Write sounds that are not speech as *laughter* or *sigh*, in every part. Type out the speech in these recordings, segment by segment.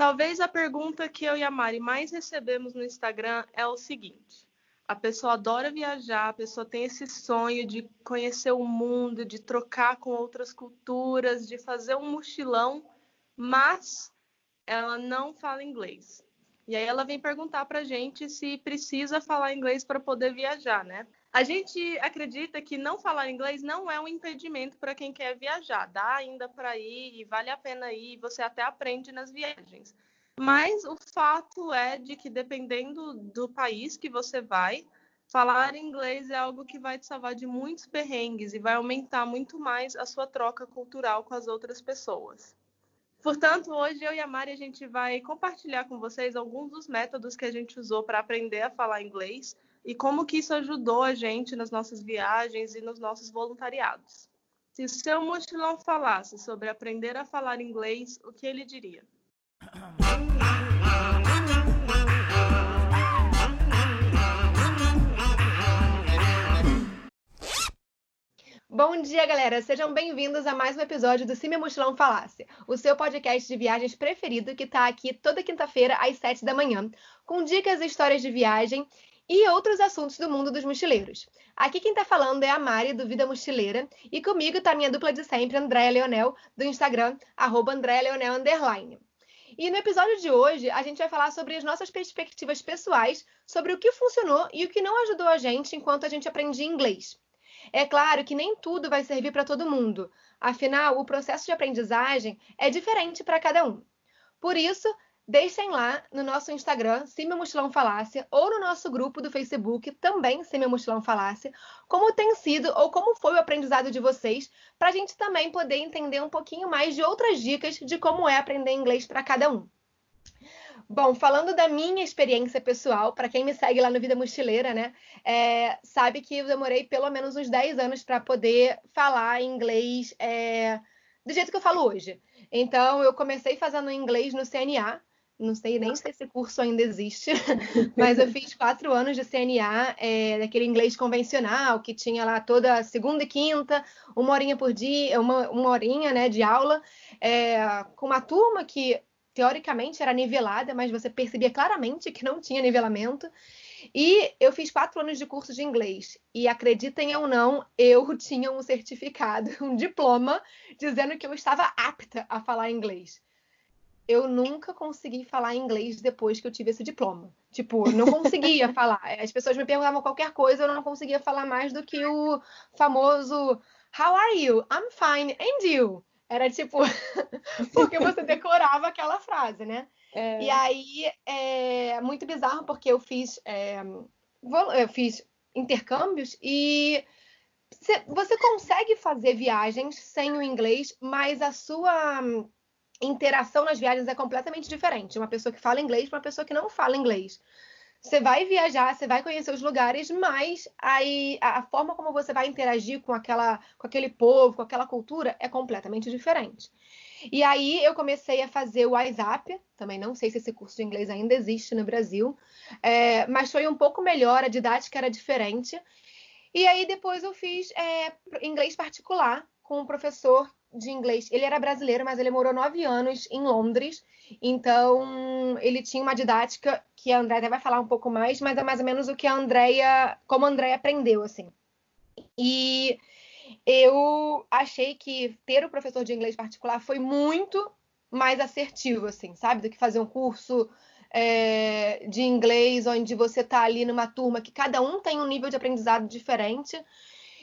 Talvez a pergunta que eu e a Mari mais recebemos no Instagram é o seguinte: a pessoa adora viajar, a pessoa tem esse sonho de conhecer o mundo, de trocar com outras culturas, de fazer um mochilão, mas ela não fala inglês. E aí ela vem perguntar para gente se precisa falar inglês para poder viajar, né? A gente acredita que não falar inglês não é um impedimento para quem quer viajar. Dá ainda para ir e vale a pena ir, você até aprende nas viagens. Mas o fato é de que dependendo do país que você vai, falar inglês é algo que vai te salvar de muitos perrengues e vai aumentar muito mais a sua troca cultural com as outras pessoas. Portanto, hoje eu e a Mari a gente vai compartilhar com vocês alguns dos métodos que a gente usou para aprender a falar inglês e como que isso ajudou a gente nas nossas viagens e nos nossos voluntariados. Se o seu mochilão falasse sobre aprender a falar inglês, o que ele diria? Bom dia, galera! Sejam bem-vindos a mais um episódio do Cime Mochilão Falácia, o seu podcast de viagens preferido que está aqui toda quinta-feira às 7 da manhã, com dicas e histórias de viagem e outros assuntos do mundo dos mochileiros. Aqui quem está falando é a Mari, do Vida Mochileira, e comigo está minha dupla de sempre, Andréa Leonel, do Instagram, arroba. E no episódio de hoje, a gente vai falar sobre as nossas perspectivas pessoais sobre o que funcionou e o que não ajudou a gente enquanto a gente aprendia inglês. É claro que nem tudo vai servir para todo mundo, afinal, o processo de aprendizagem é diferente para cada um. Por isso, deixem lá no nosso Instagram, Sim Mochilão Falácia, ou no nosso grupo do Facebook, também Sim Mochilão Falácia, como tem sido ou como foi o aprendizado de vocês, para a gente também poder entender um pouquinho mais de outras dicas de como é aprender inglês para cada um. Bom, falando da minha experiência pessoal, para quem me segue lá no Vida Mochileira, né, é, sabe que eu demorei pelo menos uns 10 anos para poder falar inglês é, do jeito que eu falo hoje. Então, eu comecei fazendo inglês no CNA, não sei nem se esse curso ainda existe, *laughs* mas eu fiz quatro anos de CNA, é, daquele inglês convencional, que tinha lá toda segunda e quinta, uma horinha por dia, uma, uma horinha né, de aula, é, com uma turma que teoricamente era nivelada, mas você percebia claramente que não tinha nivelamento. E eu fiz quatro anos de curso de inglês. E acreditem ou não, eu tinha um certificado, *laughs* um diploma, dizendo que eu estava apta a falar inglês. Eu nunca consegui falar inglês depois que eu tive esse diploma. Tipo, não conseguia *laughs* falar. As pessoas me perguntavam qualquer coisa, eu não conseguia falar mais do que o famoso How are you? I'm fine. And you? Era tipo, *laughs* porque você decorava aquela frase, né? É... E aí é muito bizarro porque eu fiz, é, eu fiz intercâmbios e você consegue fazer viagens sem o inglês, mas a sua interação nas viagens é completamente diferente. Uma pessoa que fala inglês para uma pessoa que não fala inglês. Você vai viajar, você vai conhecer os lugares, mas aí a forma como você vai interagir com aquela, com aquele povo, com aquela cultura é completamente diferente. E aí eu comecei a fazer o WhatsApp, também não sei se esse curso de inglês ainda existe no Brasil, é, mas foi um pouco melhor, a didática era diferente. E aí depois eu fiz é, inglês particular com um professor de inglês. Ele era brasileiro, mas ele morou nove anos em Londres. Então, ele tinha uma didática que a Andréia até vai falar um pouco mais, mas é mais ou menos o que a Andréia, como a Andréia aprendeu, assim. E eu achei que ter o professor de inglês particular foi muito mais assertivo, assim, sabe? Do que fazer um curso é, de inglês onde você tá ali numa turma que cada um tem um nível de aprendizado diferente.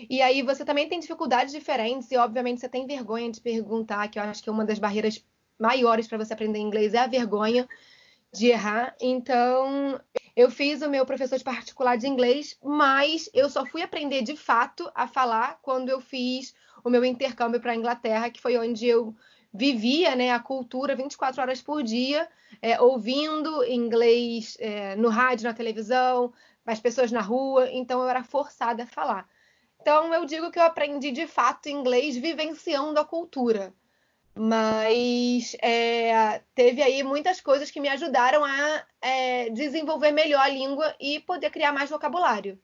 E aí você também tem dificuldades diferentes e, obviamente, você tem vergonha de perguntar, que eu acho que é uma das barreiras maiores para você aprender inglês é a vergonha de errar. Então, eu fiz o meu professor de particular de inglês, mas eu só fui aprender de fato a falar quando eu fiz o meu intercâmbio para a Inglaterra, que foi onde eu vivia né, a cultura 24 horas por dia, é, ouvindo inglês é, no rádio, na televisão, as pessoas na rua, então eu era forçada a falar. Então eu digo que eu aprendi de fato inglês vivenciando a cultura. Mas é, teve aí muitas coisas que me ajudaram a é, desenvolver melhor a língua e poder criar mais vocabulário.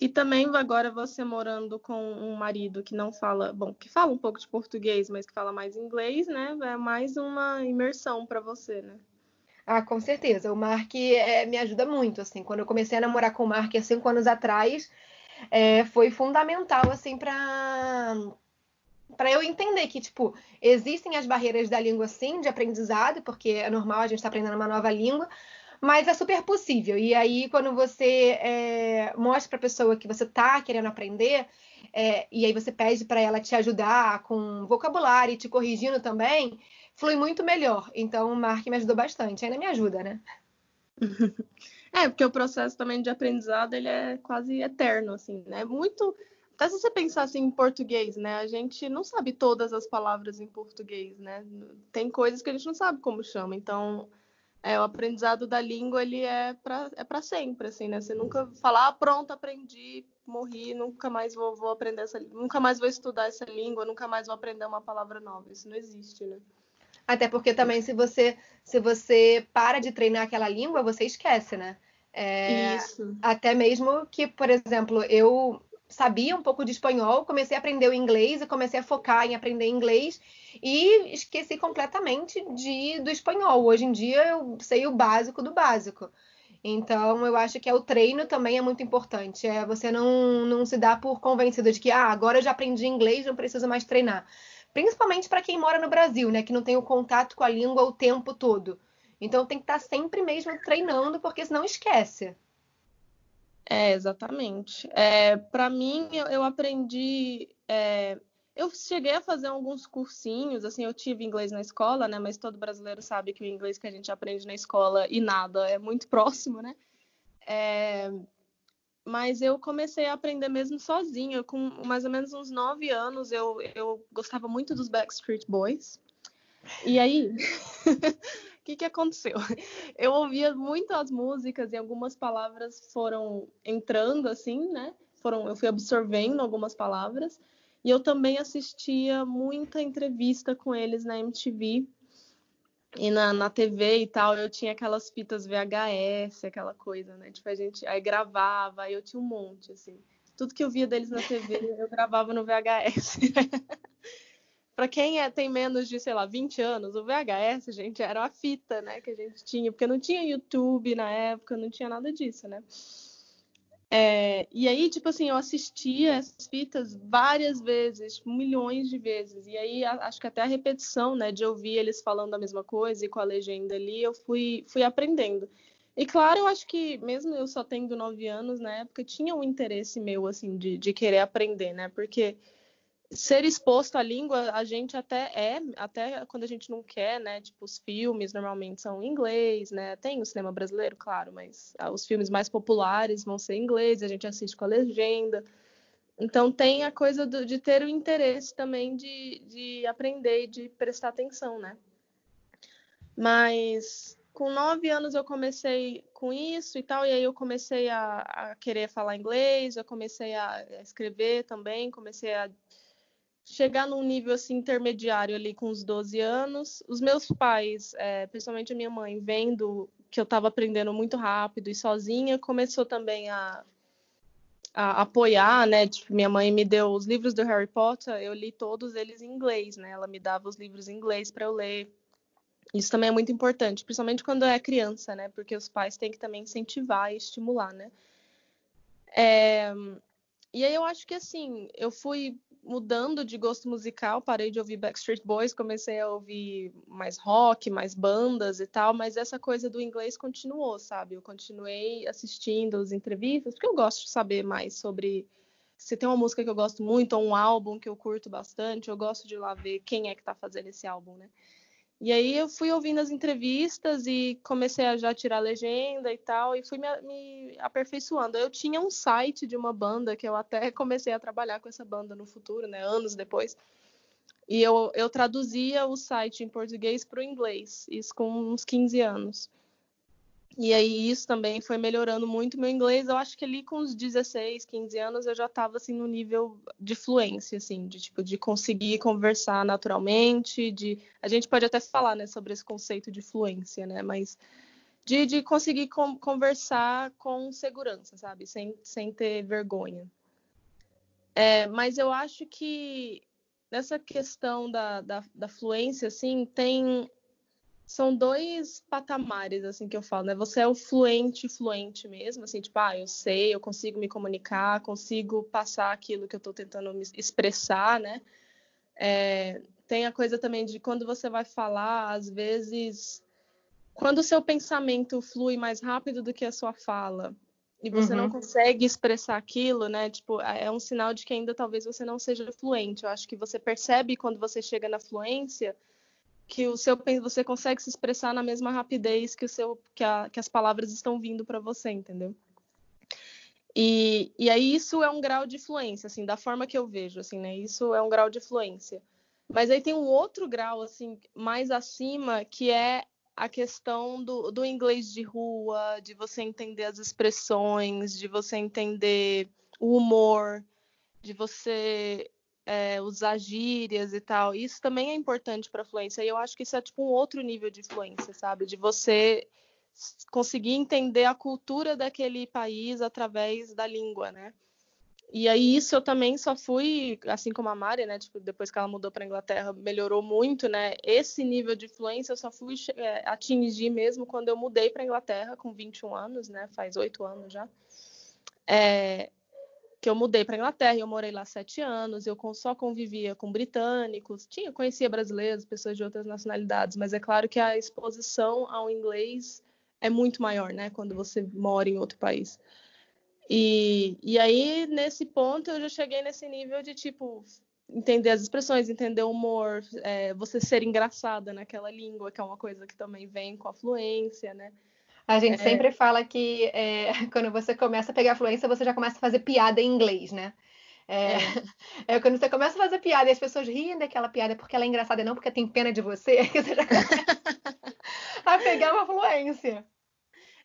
E também agora você morando com um marido que não fala, bom, que fala um pouco de português, mas que fala mais inglês, né? É mais uma imersão para você, né? Ah, com certeza. O Mark é, me ajuda muito, assim. Quando eu comecei a namorar com o Mark há cinco anos atrás, é, foi fundamental, assim, para para eu entender que, tipo, existem as barreiras da língua, sim, de aprendizado, porque é normal a gente estar tá aprendendo uma nova língua, mas é super possível. E aí, quando você é, mostra para a pessoa que você está querendo aprender, é, e aí você pede para ela te ajudar com vocabulário e te corrigindo também, flui muito melhor. Então, o Mark me ajudou bastante, ainda me ajuda, né? *laughs* É, porque o processo também de aprendizado ele é quase eterno, assim, né? Muito. Até se você pensar assim em português, né? A gente não sabe todas as palavras em português, né? Tem coisas que a gente não sabe como chama. Então, é, o aprendizado da língua ele é para é sempre, assim, né? Você nunca falar, ah, pronto, aprendi, morri, nunca mais vou, vou aprender essa, nunca mais vou estudar essa língua, nunca mais vou aprender uma palavra nova. Isso não existe, né? Até porque também se você se você para de treinar aquela língua, você esquece, né? É, Isso. Até mesmo que, por exemplo, eu sabia um pouco de espanhol, comecei a aprender o inglês e comecei a focar em aprender inglês e esqueci completamente de, do espanhol. Hoje em dia eu sei o básico do básico. Então, eu acho que é o treino também é muito importante. É você não, não se dar por convencido de que ah, agora eu já aprendi inglês, não preciso mais treinar. Principalmente para quem mora no Brasil, né, que não tem o contato com a língua o tempo todo. Então tem que estar tá sempre mesmo treinando, porque senão esquece. É, exatamente. É, para mim, eu, eu aprendi. É, eu cheguei a fazer alguns cursinhos, assim, eu tive inglês na escola, né? Mas todo brasileiro sabe que o inglês que a gente aprende na escola e nada é muito *laughs* próximo, né? É, mas eu comecei a aprender mesmo sozinha. Com mais ou menos uns nove anos, eu, eu gostava muito dos Backstreet Boys. E aí, o *laughs* que, que aconteceu? Eu ouvia muito as músicas e algumas palavras foram entrando assim, né? Foram, eu fui absorvendo algumas palavras. E eu também assistia muita entrevista com eles na MTV e na, na TV e tal. Eu tinha aquelas fitas VHS, aquela coisa, né? Tipo, a gente aí gravava, aí eu tinha um monte, assim. Tudo que eu via deles na TV, eu gravava no VHS. *laughs* para quem é, tem menos de, sei lá, 20 anos, o VHS, gente, era a fita, né, que a gente tinha, porque não tinha YouTube na época, não tinha nada disso, né? É, e aí, tipo assim, eu assistia essas fitas várias vezes, milhões de vezes. E aí, acho que até a repetição, né, de ouvir eles falando a mesma coisa e com a legenda ali, eu fui, fui aprendendo. E claro, eu acho que mesmo eu só tendo nove anos na época, tinha um interesse meu, assim, de, de querer aprender, né? Porque ser exposto à língua, a gente até é, até quando a gente não quer, né? Tipo, os filmes normalmente são em inglês, né? Tem o cinema brasileiro, claro, mas ah, os filmes mais populares vão ser em inglês, a gente assiste com a legenda. Então tem a coisa do, de ter o interesse também de, de aprender e de prestar atenção, né? Mas com nove anos eu comecei com isso e tal, e aí eu comecei a, a querer falar inglês, eu comecei a escrever também, comecei a chegar num nível assim intermediário ali com os 12 anos. Os meus pais, é, principalmente a minha mãe, vendo que eu estava aprendendo muito rápido e sozinha, começou também a, a apoiar, né? Tipo, minha mãe me deu os livros do Harry Potter, eu li todos eles em inglês, né? Ela me dava os livros em inglês para eu ler. Isso também é muito importante, principalmente quando é criança, né? Porque os pais têm que também incentivar e estimular, né? É... E aí eu acho que assim, eu fui mudando de gosto musical, parei de ouvir Backstreet Boys, comecei a ouvir mais rock, mais bandas e tal, mas essa coisa do inglês continuou, sabe? Eu continuei assistindo as entrevistas, porque eu gosto de saber mais sobre se tem uma música que eu gosto muito ou um álbum que eu curto bastante, eu gosto de ir lá ver quem é que tá fazendo esse álbum, né? E aí eu fui ouvindo as entrevistas e comecei a já tirar legenda e tal, e fui me, me, aperfeiçoando. Eu tinha um site de uma banda que eu até *laughs* comecei a trabalhar com essa banda no futuro, né, anos depois. E eu, eu traduzia o site em português para o inglês, isso com uns 15 anos. E aí isso também foi melhorando muito meu inglês. Eu acho que ali com os 16, 15 anos eu já estava assim no nível de fluência, assim, de tipo de conseguir conversar naturalmente, de a gente pode até falar, né, sobre esse conceito de fluência, né, mas de, de conseguir com, conversar com segurança, sabe? Sem, sem ter vergonha. É, mas eu acho que nessa questão da, da, da fluência, assim, tem são dois patamares assim que eu falo, né? Você é o fluente, fluente mesmo, assim, tipo, ah, eu sei, eu consigo me comunicar, consigo passar aquilo que eu estou tentando me expressar, né? É, tem a coisa também de quando você vai falar, às vezes, quando o seu pensamento flui mais rápido do que a sua fala e você uhum. não consegue expressar aquilo, né? Tipo, é um sinal de que ainda talvez você não seja fluente. Eu acho que você percebe quando você chega na fluência que o seu você consegue se expressar na mesma rapidez que o seu que, a, que as palavras estão vindo para você, entendeu? E, e aí isso é um grau de fluência, assim, da forma que eu vejo, assim, né? Isso é um grau de fluência. Mas aí tem um outro grau, assim, mais acima, que é a questão do, do inglês de rua, de você entender as expressões, de você entender o humor, de você é, usar gírias e tal. Isso também é importante para fluência. E eu acho que isso é tipo um outro nível de fluência, sabe? De você conseguir entender a cultura daquele país através da língua, né? E aí isso eu também só fui, assim como a Mari, né? Tipo, depois que ela mudou para Inglaterra, melhorou muito, né? Esse nível de fluência eu só fui é, atingir mesmo quando eu mudei para Inglaterra com 21 anos, né? Faz oito anos já. É, que eu mudei para Inglaterra, eu morei lá sete anos, eu só convivia com britânicos, tinha conhecia brasileiros, pessoas de outras nacionalidades, mas é claro que a exposição ao inglês é muito maior, né, quando você mora em outro país. E, e aí, nesse ponto, eu já cheguei nesse nível de, tipo, entender as expressões, entender o humor, é, você ser engraçada naquela língua, que é uma coisa que também vem com a fluência, né? A gente é... sempre fala que é, *laughs* quando você começa a pegar fluência, você já começa a fazer piada em inglês, né? É, é. *laughs* é, quando você começa a fazer piada e as pessoas riem daquela piada porque ela é engraçada e não porque tem pena de você, *laughs* que você já começa a pegar uma fluência.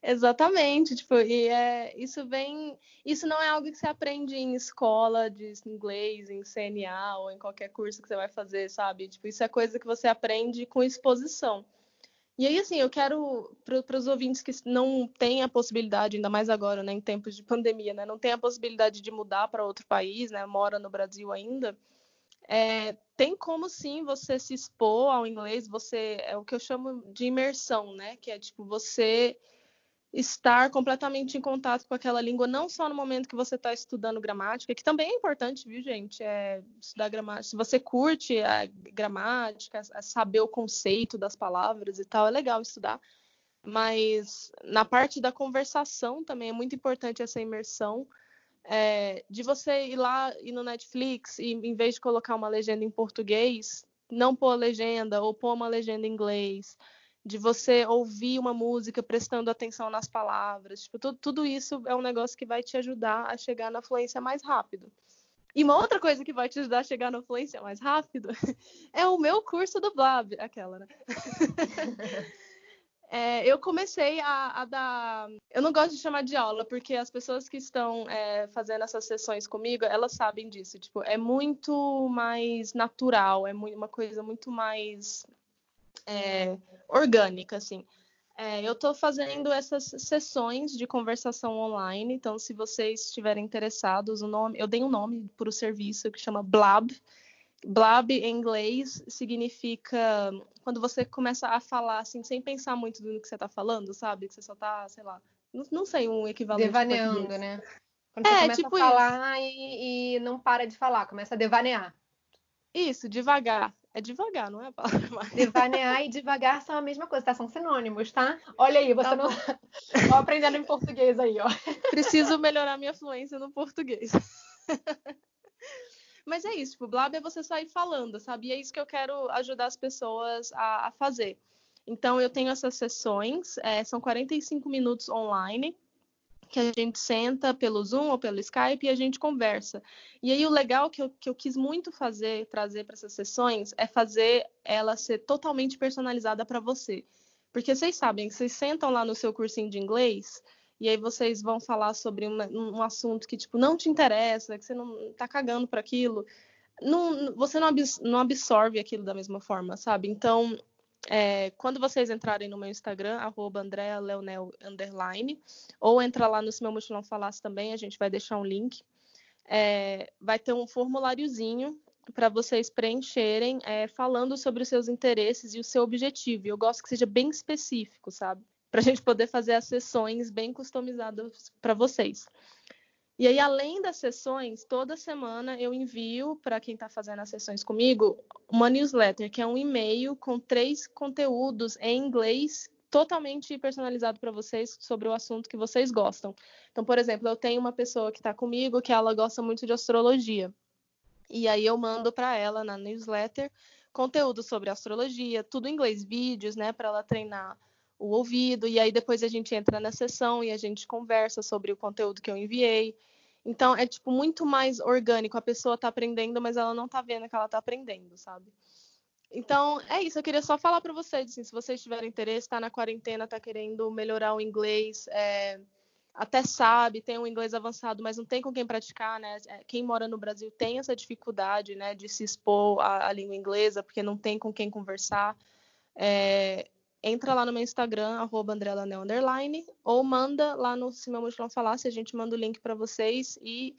Exatamente, tipo, e é, isso vem, isso não é algo que você aprende em escola de inglês, em CNA ou em qualquer curso que você vai fazer, sabe? Tipo, isso é coisa que você aprende com exposição. E aí, assim, eu quero, para os ouvintes que não têm a possibilidade, ainda mais agora, né, em tempos de pandemia, né, não tem a possibilidade de mudar para outro país, né, mora no Brasil ainda, é, tem como sim você se expor ao inglês, você, é o que eu chamo de imersão, né, que é tipo, você estar completamente em contato com aquela língua, não só no momento que você está estudando gramática, que também é importante, viu, gente? É estudar gramática. Se você curte a gramática, saber o conceito das palavras e tal, é legal estudar. Mas na parte da conversação também é muito importante essa imersão. É, de você ir lá e no Netflix e em vez de colocar uma legenda em português, não pôr legenda ou pôr uma legenda em inglês de você ouvir uma música prestando atenção nas palavras. Tipo, tudo, tudo isso é um negócio que vai te ajudar a chegar na fluência mais rápido. E uma outra coisa que vai te ajudar a chegar na fluência mais rápido *laughs* é o meu curso do Blab, aquela, né? *laughs* é, eu comecei a, a, dar. Eu não gosto de chamar de aula, porque as pessoas que estão é, fazendo essas sessões comigo, elas sabem disso. Tipo, é muito mais natural, é muito, uma coisa muito mais é, orgânica, assim. É, eu estou fazendo essas sessões de conversação online, então se vocês estiverem interessados, o nome, eu dei um nome para o serviço que chama Blab. Blab em inglês significa quando você começa a falar assim, sem pensar muito no que você está falando, sabe? Que você só está, sei lá, não, não sei um equivalente. Devaneando, né? Quando você é, começa tipo a falar e, e, não para de falar, começa a devanear. Isso, devagar. É devagar, não é a palavra *laughs* mais. Devanear e devagar são a mesma coisa, tá? São sinônimos, tá? Olha aí, você tá não. Ó, *laughs* aprendendo em português aí, ó. Preciso melhorar minha fluência no português. *laughs* Mas é isso, tipo, blab é você sair falando, sabe? E é isso que eu quero ajudar as pessoas a, a fazer. Então, eu tenho essas sessões, é, são 45 minutos online que a gente senta pelo Zoom ou pelo Skype e a gente conversa. E aí o legal que eu, que eu quis muito fazer, trazer para essas sessões, é fazer ela ser totalmente personalizada para você. Porque vocês sabem vocês sentam lá no seu cursinho de inglês e aí vocês vão falar sobre uma, um assunto que tipo não te interessa, que você não tá cagando para aquilo. Não, você não absorve aquilo da mesma forma, sabe? Então é, quando vocês entrarem no meu Instagram, arroba underline, ou entra lá no Se Meu Mochilão Falasse também, a gente vai deixar um link. É, vai ter um formuláriozinho para vocês preencherem, é, falando sobre os seus interesses e o seu objetivo. Eu gosto que seja bem específico, sabe? Para a gente poder fazer as sessões bem customizadas para vocês. E aí, além das sessões, toda semana eu envio para quem está fazendo as sessões comigo uma newsletter, que é um e-mail com três conteúdos em inglês totalmente personalizado para vocês sobre o assunto que vocês gostam. Então, por exemplo, eu tenho uma pessoa que está comigo que ela gosta muito de astrologia. E aí eu mando para ela na newsletter conteúdo sobre astrologia, tudo em inglês, vídeos, né, para ela treinar o ouvido, e aí depois a gente entra na sessão e a gente conversa sobre o conteúdo que eu enviei. Então é tipo muito mais orgânico, a pessoa está aprendendo, mas ela não está vendo que ela está aprendendo, sabe? Então é isso, eu queria só falar para vocês, assim, se vocês tiverem interesse, está na quarentena, está querendo melhorar o inglês, é, até sabe, tem um inglês avançado, mas não tem com quem praticar, né? É, quem mora no Brasil tem essa dificuldade, né, de se expor à, à língua inglesa, porque não tem com quem conversar. É, entra lá no meu Instagram, arroba underline, ou manda lá no Se Meu Mochilão Falasse, a gente manda o link para vocês e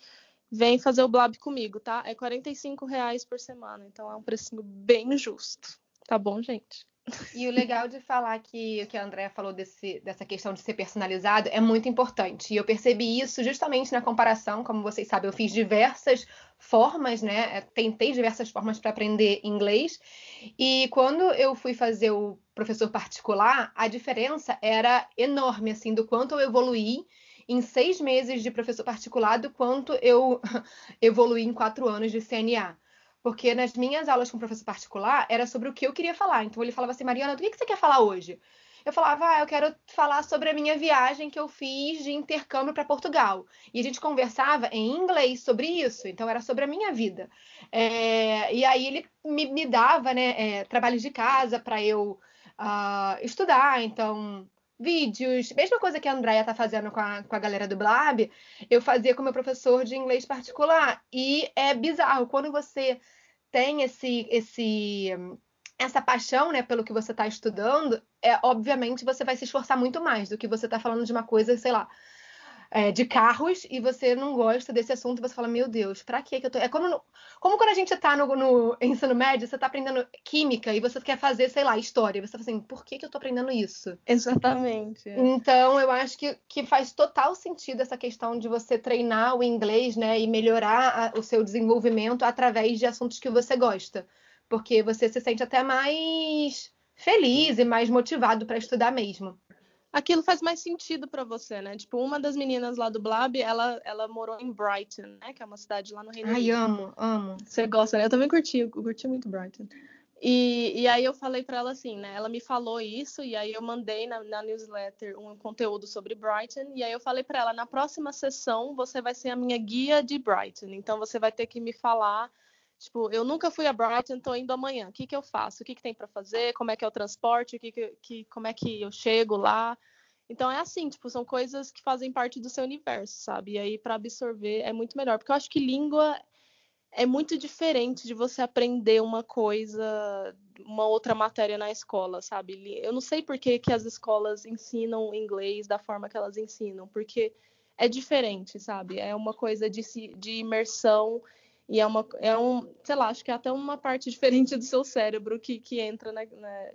vem fazer o blab comigo, tá? É 45 reais por semana, então é um precinho bem justo. Tá bom, gente? E o legal de falar que o que a Andrea falou desse, dessa questão de ser personalizado é muito importante. E eu percebi isso justamente na comparação, como vocês sabem, eu fiz diversas formas, né? É, tentei diversas formas para aprender inglês. E quando eu fui fazer o professor particular, a diferença era enorme, assim, do quanto eu evoluí em seis meses de professor particular do quanto eu *laughs* evoluí em quatro anos de CNA. Porque nas minhas aulas com professor particular era sobre o que eu queria falar. Então ele falava assim, Mariana, do que, que você quer falar hoje? Eu falava, ah, eu quero falar sobre a minha viagem que eu fiz de intercâmbio para Portugal. E a gente conversava em inglês sobre isso, então era sobre a minha vida. É, e aí ele me, me dava né, é, trabalhos de casa para eu uh, estudar, então vídeos, mesma coisa que a Andrea tá fazendo com a, com a galera do Blab, eu fazia com meu professor de inglês particular. E é bizarro, quando você tem esse, esse essa paixão, né, pelo que você está estudando, é obviamente você vai se esforçar muito mais do que você está falando de uma coisa, sei lá, é, de carros e você não gosta desse assunto, você fala, meu Deus, pra que eu tô. É como, como quando a gente tá no, no ensino médio, você tá aprendendo química e você quer fazer, sei lá, história. Você fala assim, por que, que eu tô aprendendo isso? Exatamente. Então, eu acho que, que faz total sentido essa questão de você treinar o inglês, né, e melhorar a, o seu desenvolvimento através de assuntos que você gosta. Porque você se sente até mais feliz e mais motivado para estudar mesmo aquilo faz mais sentido para você, né? Tipo, uma das meninas lá do Blab, ela, ela morou em Brighton, né? Que é uma cidade lá no Reino Unido. Ai, amo, amo. Você gosta, né? Eu também curti, eu curti muito Brighton. E, e aí eu falei para ela assim, né? Ela me falou isso e aí eu mandei na, na newsletter um conteúdo sobre Brighton e aí eu falei para ela na próxima sessão você vai ser a minha guia de Brighton, então você vai ter que me falar Tipo, eu nunca fui a Brighton, tô indo amanhã. O que, que eu faço? O que, que tem para fazer? Como é que é o transporte? O que, que, que, como é que eu chego lá? Então é assim, tipo, são coisas que fazem parte do seu universo, sabe? E aí para absorver é muito melhor, porque eu acho que língua é muito diferente de você aprender uma coisa, uma outra matéria na escola, sabe? Eu não sei por que, que as escolas ensinam inglês da forma que elas ensinam, porque é diferente, sabe? É uma coisa de, de imersão e é, uma, é um, sei lá, acho que é até uma parte *laughs* diferente do seu cérebro que, que entra, na, na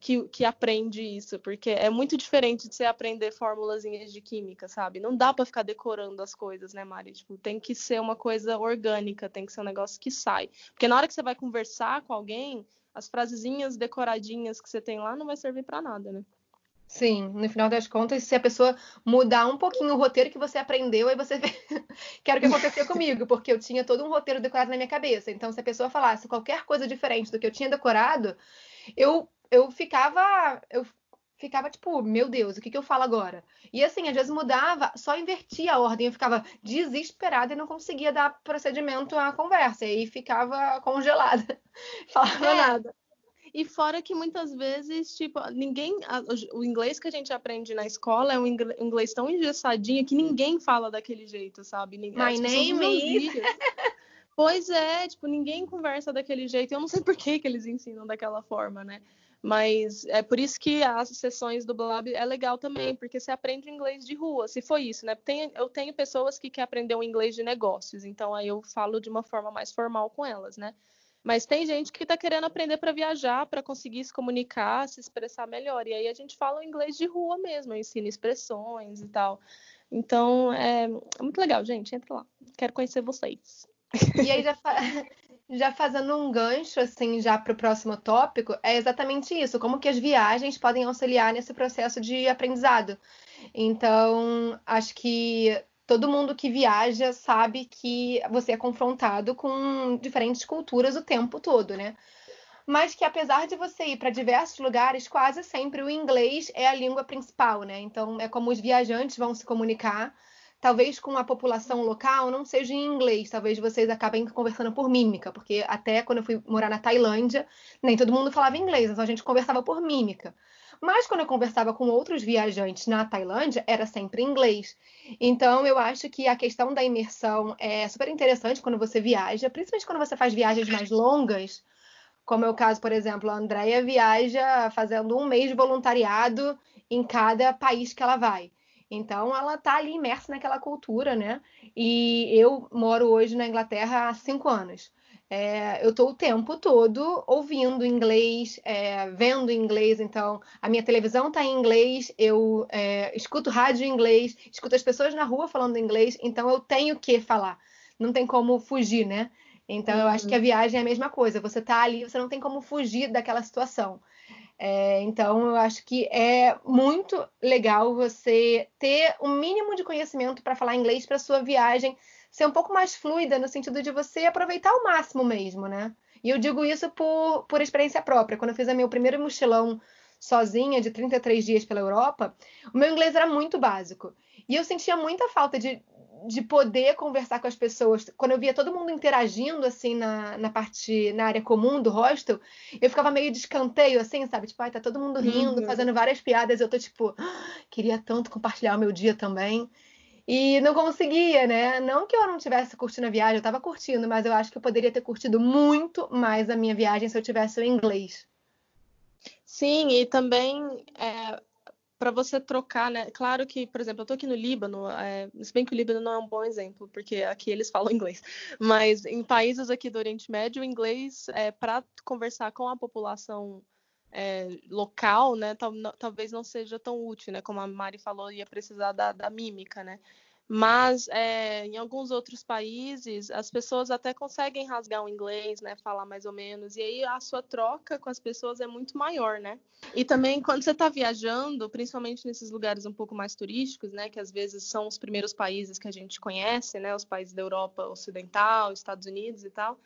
que, que, aprende isso, porque é muito diferente de você aprender fórmulas de química, sabe? Não dá para ficar decorando as coisas, né, Mari? Tipo, tem que ser uma coisa orgânica, tem que ser um negócio que sai. Porque na hora que você vai conversar com alguém, as frasezinhas decoradinhas que você tem lá não vai servir para nada, né? Sim, no final das contas, se a pessoa mudar um pouquinho o roteiro que você aprendeu, aí você *laughs* vê que era o que aconteceu comigo, porque eu tinha todo um roteiro decorado na minha cabeça. Então, se a pessoa falasse qualquer coisa diferente do que eu tinha decorado, eu, eu ficava. Eu ficava tipo, meu Deus, o que, que eu falo agora? E assim, às vezes mudava, só invertia a ordem, eu ficava desesperada e não conseguia dar procedimento à conversa, e ficava congelada, *laughs* falava é. nada. E fora que muitas vezes, tipo, ninguém. O inglês que a gente aprende na escola é um inglês tão engessadinho que ninguém fala daquele jeito, sabe? My name is. Pois é, tipo, ninguém conversa daquele jeito. Eu não sei por que, que eles ensinam daquela forma, né? Mas é por isso que as sessões do Blab é legal também, porque você aprende inglês de rua, se foi isso, né? Tem, eu tenho pessoas que querem aprender o inglês de negócios, então aí eu falo de uma forma mais formal com elas, né? Mas tem gente que está querendo aprender para viajar, para conseguir se comunicar, se expressar melhor. E aí a gente fala o inglês de rua mesmo, eu ensino expressões e tal. Então é, é muito legal, gente. Entra lá. Quero conhecer vocês. E aí já, fa... *laughs* já fazendo um gancho assim já para o próximo tópico, é exatamente isso, como que as viagens podem auxiliar nesse processo de aprendizado. Então, acho que todo mundo que viaja sabe que você é confrontado com diferentes culturas o tempo todo, né? Mas que apesar de você ir para diversos lugares, quase sempre o inglês é a língua principal, né? Então é como os viajantes vão se comunicar. Talvez com a população local não seja em inglês, talvez vocês acabem conversando por mímica, porque até quando eu fui morar na Tailândia, nem todo mundo falava inglês, então a gente conversava por mímica. Mas quando eu conversava com outros viajantes na Tailândia, era sempre em inglês. Então, eu acho que a questão da imersão é super interessante quando você viaja, principalmente quando você faz viagens mais longas, como é o caso, por exemplo, a Andrea viaja fazendo um mês de voluntariado em cada país que ela vai. Então, ela está ali imersa naquela cultura, né? E eu moro hoje na Inglaterra há cinco anos. É, eu estou o tempo todo ouvindo inglês, é, vendo inglês, então a minha televisão está em inglês, eu é, escuto rádio em inglês, escuto as pessoas na rua falando inglês, então eu tenho que falar. Não tem como fugir, né? Então uhum. eu acho que a uhum. viagem é a mesma coisa. Você está ali, você não tem como fugir daquela situação. É, então, eu acho que é muito legal você ter o um mínimo de conhecimento para falar inglês para sua viagem ser um pouco mais fluida, no sentido de você aproveitar ao máximo mesmo, né? E eu digo isso por, por experiência própria. Quando eu fiz meu primeiro mochilão sozinha, de 33 dias pela Europa, o meu inglês era muito básico. E eu sentia muita falta de, de poder conversar com as pessoas. Quando eu via todo mundo interagindo, assim, na, na parte, na área comum do hostel, eu ficava meio de escanteio, assim, sabe? Tipo, ai, tá todo mundo rindo, uhum. fazendo várias piadas. Eu tô tipo, ah, queria tanto compartilhar o meu dia também. E não conseguia, né? Não que eu não tivesse curtindo a viagem, eu estava curtindo, mas eu acho que eu poderia ter curtido muito mais a minha viagem se eu tivesse o inglês. Sim, e também é, para você trocar, né? Claro que, por exemplo, eu estou aqui no Líbano, é, se bem que o Líbano não é um bom exemplo, porque aqui eles falam inglês, mas em países aqui do Oriente Médio, o inglês é para conversar com a população é, local, né, tal, talvez não seja tão útil, né, como a Mari falou, ia precisar da, da mímica, né, mas é, em alguns outros países as pessoas até conseguem rasgar o inglês, né, falar mais ou menos, e aí a sua troca com as pessoas é muito maior, né, e também quando você está viajando, principalmente nesses lugares um pouco mais turísticos, né, que às vezes são os primeiros países que a gente conhece, né, os países da Europa Ocidental, Estados Unidos e tal,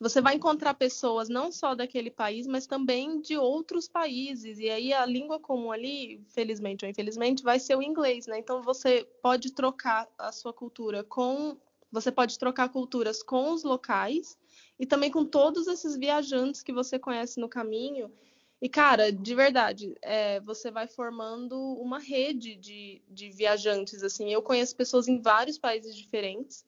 você vai encontrar pessoas não só daquele país, mas também de outros países. E aí a língua comum ali, felizmente ou infelizmente, vai ser o inglês, né? Então você pode trocar a sua cultura com. Você pode trocar culturas com os locais e também com todos esses viajantes que você conhece no caminho. E, cara, de verdade, é, você vai formando uma rede de, de viajantes. Assim, eu conheço pessoas em vários países diferentes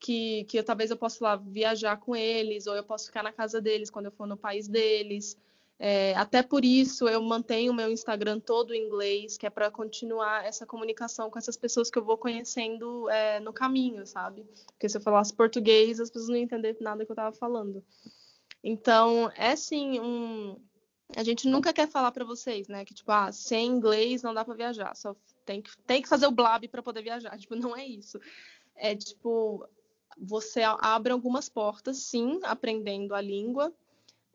que, que eu, talvez eu possa lá viajar com eles, ou eu posso ficar na casa deles quando eu for no país deles. É, até por isso eu mantenho o meu Instagram todo em inglês, que é para continuar essa comunicação com essas pessoas que eu vou conhecendo é, no caminho, sabe? Porque se eu falasse português, as pessoas não iam entender nada que eu estava falando. Então, é sim um. A gente nunca quer falar para vocês, né? Que, tipo, ah, sem inglês não dá para viajar, só tem que, tem que fazer o blab para poder viajar. *laughs* Tipo, não é isso. É tipo, você abre algumas portas, sim, aprendendo a língua.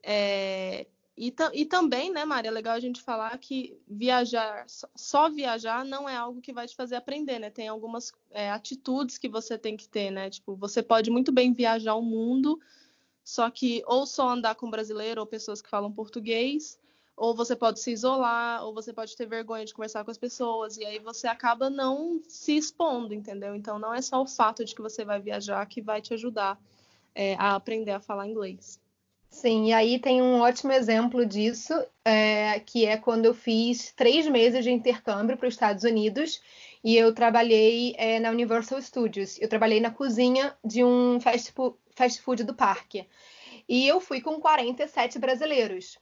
É, e, e, também, né, Maria, é legal a gente falar que viajar, só viajar não é algo que vai te fazer aprender, né? Tem algumas é, atitudes que você tem que ter, né? Tipo, você pode muito bem viajar o mundo, só que ou só andar com brasileiro ou pessoas que falam português, ou você pode se isolar, ou você pode ter vergonha de conversar com as pessoas, e aí você acaba não se expondo, entendeu? Então não é só o fato de que você vai viajar que vai te ajudar é, a aprender a falar inglês. Sim, e aí tem um ótimo exemplo disso, é, que é quando eu fiz três meses de intercâmbio para os Estados Unidos e eu trabalhei é, na Universal Studios. Eu trabalhei na cozinha de um fast food, do parque. E eu fui com 47 brasileiros.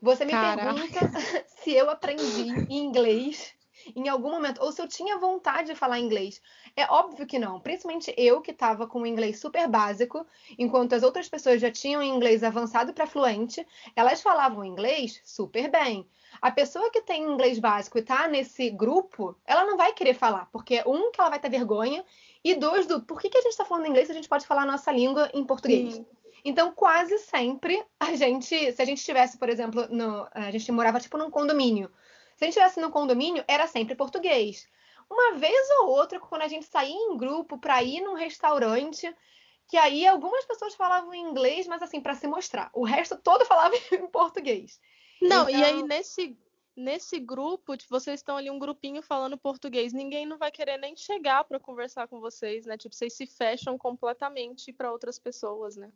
Você me Caraca. pergunta *laughs* se eu aprendi inglês em algum momento, ou se eu tinha vontade de falar inglês. É óbvio que não, principalmente eu que estava com o inglês super básico, enquanto as outras pessoas já tinham inglês avançado para fluente, elas falavam inglês super bem. A pessoa que tem inglês básico e está nesse grupo, ela não vai querer falar, porque um, que ela vai ter vergonha, e dois, do por que, que a gente está falando inglês se a gente pode falar a nossa língua em português? Sim. Então, quase sempre, a gente, se a gente estivesse, por exemplo, no, a gente morava tipo num condomínio. Se a gente estivesse no condomínio, era sempre português. Uma vez ou outra, quando a gente saía em grupo para ir num restaurante, que aí algumas pessoas falavam inglês, mas assim, para se mostrar. O resto todo falava *laughs* em português. Não, então... e aí nesse, nesse grupo, tipo, vocês estão ali um grupinho falando português, ninguém não vai querer nem chegar para conversar com vocês, né? Tipo, vocês se fecham completamente para outras pessoas, né?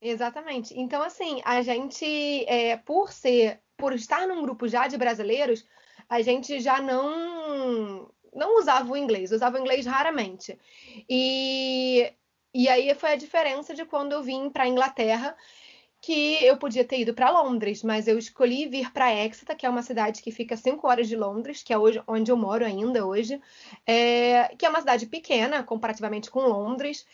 Exatamente. Então, assim, a gente, é, por ser, por estar num grupo já de brasileiros, a gente já não não usava o inglês, usava o inglês raramente. E, e aí foi a diferença de quando eu vim para a Inglaterra, que eu podia ter ido para Londres, mas eu escolhi vir para Exeter, que é uma cidade que fica cinco horas de Londres, que é hoje onde eu moro ainda hoje, é, que é uma cidade pequena comparativamente com Londres.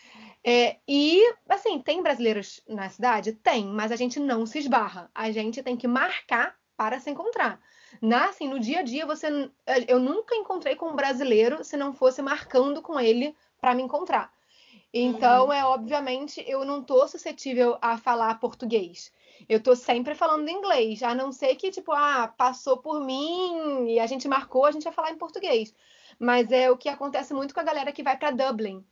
É, e, assim, tem brasileiros na cidade? Tem, mas a gente não se esbarra. A gente tem que marcar para se encontrar. Na, assim, no dia a dia, você, eu nunca encontrei com um brasileiro se não fosse marcando com ele para me encontrar. Então, uhum. é obviamente, eu não tô suscetível a falar português. Eu tô sempre falando inglês, a não ser que, tipo, ah, passou por mim e a gente marcou, a gente vai falar em português. Mas é o que acontece muito com a galera que vai para Dublin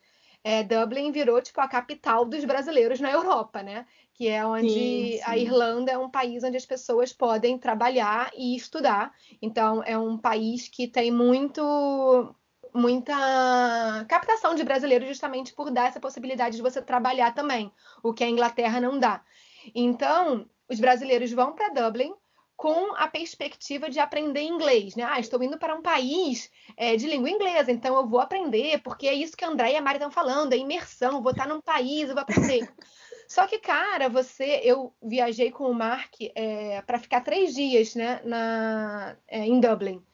é, Dublin virou tipo a capital dos brasileiros na Europa, né? Que é onde sim, sim. a Irlanda é um país onde as pessoas podem trabalhar e estudar. Então é um país que tem muito muita captação de brasileiros justamente por dar essa possibilidade de você trabalhar também, o que a Inglaterra não dá. Então, os brasileiros vão para Dublin com a perspectiva de aprender inglês, né? Ah, estou indo para um país é, de língua inglesa, então eu vou aprender, porque é isso que a André e a Mari estão falando, é imersão, vou estar num país, eu vou aprender. *laughs* Só que, cara, você, eu viajei com o Mark é, para ficar três dias, né, na, é, em Dublin.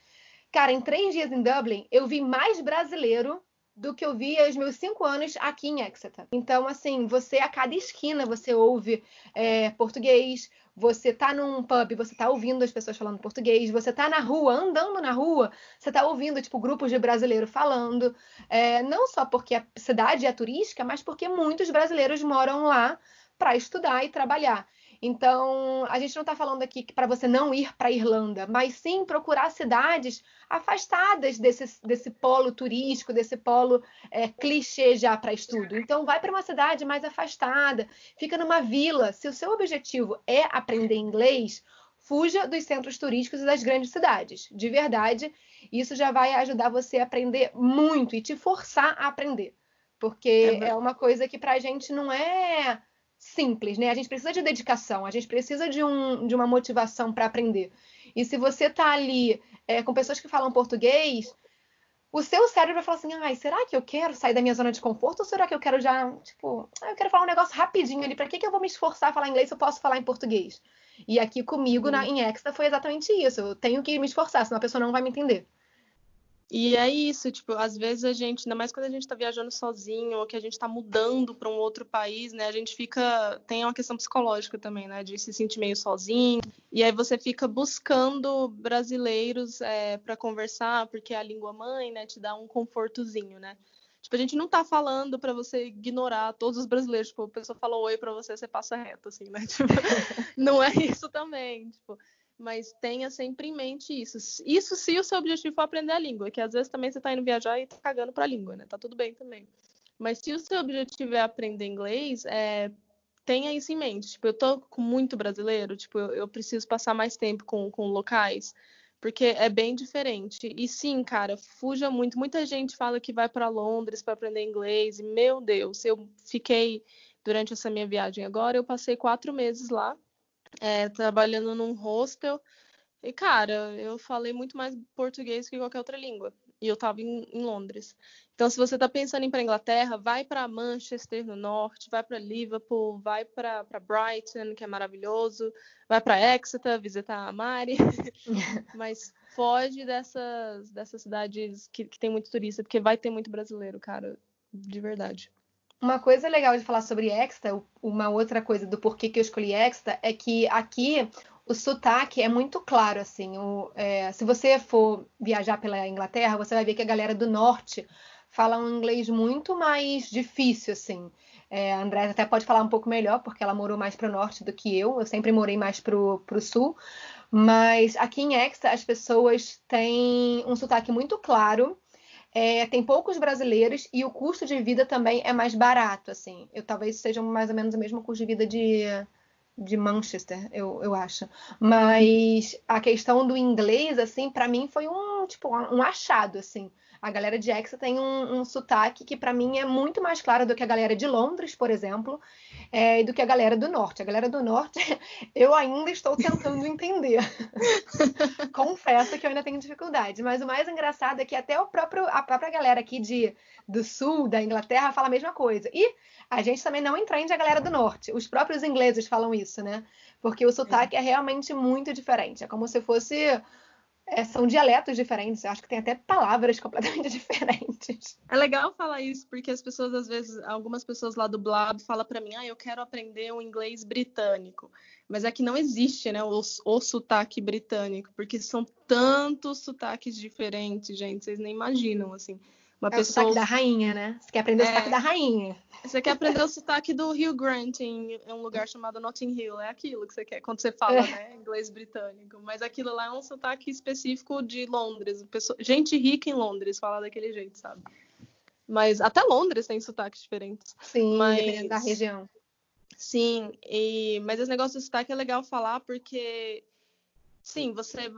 Cara, em três dias em Dublin, eu vi mais brasileiro do que eu vi aos meus cinco anos aqui em Exeter. Então, assim, você a cada esquina você ouve é, português, você tá num pub, você tá ouvindo as pessoas falando português, você tá na rua, andando na rua, você tá ouvindo, tipo, grupos de brasileiros falando. É, não só porque a cidade é turística, mas porque muitos brasileiros moram lá para estudar e trabalhar. Então, a gente não está falando aqui para você não ir para a Irlanda, mas sim procurar cidades afastadas desse, desse polo turístico, desse polo é, clichê já para estudo. Então, vai para uma cidade mais afastada, fica numa vila. Se o seu objetivo é aprender inglês, fuja dos centros turísticos e das grandes cidades. De verdade, isso já vai ajudar você a aprender muito e te forçar a aprender. Porque é, é uma coisa que para a gente não é simples, né? A gente precisa de dedicação, a gente precisa de, um, de uma motivação para aprender. E se você está ali é, com pessoas que falam português, o seu cérebro vai falar assim: ai, será que eu quero sair da minha zona de conforto ou será que eu quero já, tipo, ah, eu quero falar um negócio rapidinho ali, para que, que eu vou me esforçar a falar inglês se eu posso falar em português? E aqui comigo, na, em Extra, foi exatamente isso. Eu tenho que me esforçar, senão a pessoa não vai me entender. E é isso, tipo, às vezes a gente, ainda mais quando a gente tá viajando sozinho ou que a gente tá mudando para um outro país, né? A gente fica. Tem uma questão psicológica também, né? De se sentir meio sozinho. E aí você fica buscando brasileiros é, para conversar, porque a língua mãe, né, te dá um confortozinho, né? Tipo, a gente não tá falando para você ignorar todos os brasileiros. Tipo, a pessoa falou oi para você, você passa reto, assim, né? *laughs* Tipo, não é isso também. Tipo, mas tenha sempre em mente isso. Isso se o seu objetivo for aprender a língua, que às vezes também você está indo viajar e tá cagando para a língua, né? Tá tudo bem também. Mas se o seu objetivo é aprender inglês, é, tenha isso em mente. Tipo, eu tô com muito brasileiro, tipo, eu, eu preciso passar mais tempo com, com locais, porque é bem diferente. E sim, cara, fuja muito. Muita gente fala que vai para Londres para aprender inglês, e meu Deus, eu fiquei durante essa minha viagem agora, eu passei quatro meses lá é, trabalhando num hostel. E, cara, eu falei muito mais português que qualquer outra língua. e eu estava em, em, Londres. Então, se você está pensando em ir para Inglaterra, vai para Manchester no norte, vai para Liverpool, vai para Brighton, que é maravilhoso, vai para Exeter visitar a Mari, *laughs* mas foge dessas, dessas cidades que, que tem muito turista, porque vai ter muito brasileiro, cara, de verdade. Uma coisa legal de falar sobre Exeter, uma outra coisa do porquê que eu escolhi Exeter, é que aqui o sotaque é muito claro, assim. O, é, se você for viajar pela Inglaterra, você vai ver que a galera do norte fala um inglês muito mais difícil, assim. É, a Andressa até pode falar um pouco melhor, porque ela morou mais para o norte do que eu. Eu sempre morei mais para o sul. Mas aqui em Exeter, as pessoas têm um sotaque muito claro. É, tem poucos brasileiros e o custo de vida também é mais barato, assim. Eu talvez seja mais ou menos o mesmo custo de vida de de Manchester, eu, eu acho. Mas a questão do inglês, assim, para mim foi um, tipo, um achado, assim. A galera de Exeter tem um, um sotaque que para mim é muito mais claro do que a galera de Londres, por exemplo, é, e do que a galera do Norte. A galera do Norte, *laughs* eu ainda estou tentando entender. *laughs* Confesso que eu ainda tenho dificuldade. Mas o mais engraçado é que até o próprio, a própria galera aqui de, do Sul, da Inglaterra, fala a mesma coisa. E a gente também não entende a galera do Norte. Os próprios ingleses falam isso, né? Porque o sotaque é, é realmente muito diferente. É como se fosse é, são dialetos diferentes. Eu acho que tem até palavras *laughs* completamente diferentes. É legal falar isso, porque as pessoas, às vezes, algumas pessoas lá do Blab falam para mim, ah, eu quero aprender um inglês britânico. Mas é que não existe, né, o, o sotaque britânico, porque são tantos sotaques diferentes, gente, vocês nem imaginam, assim. Uma é pessoa... o sotaque da rainha, né? Você quer aprender é... o sotaque da rainha. Você quer aprender o sotaque do Hugh Grant em um lugar chamado Notting Hill. É aquilo que você quer quando você fala, é. né? Inglês britânico. Mas aquilo lá é um sotaque específico de Londres. Pessoa... Gente rica em Londres fala daquele jeito, sabe? Mas até Londres tem sotaques diferentes. Sim, mas... da região. Sim, e... mas esse negócio do sotaque é legal falar porque Sim, você,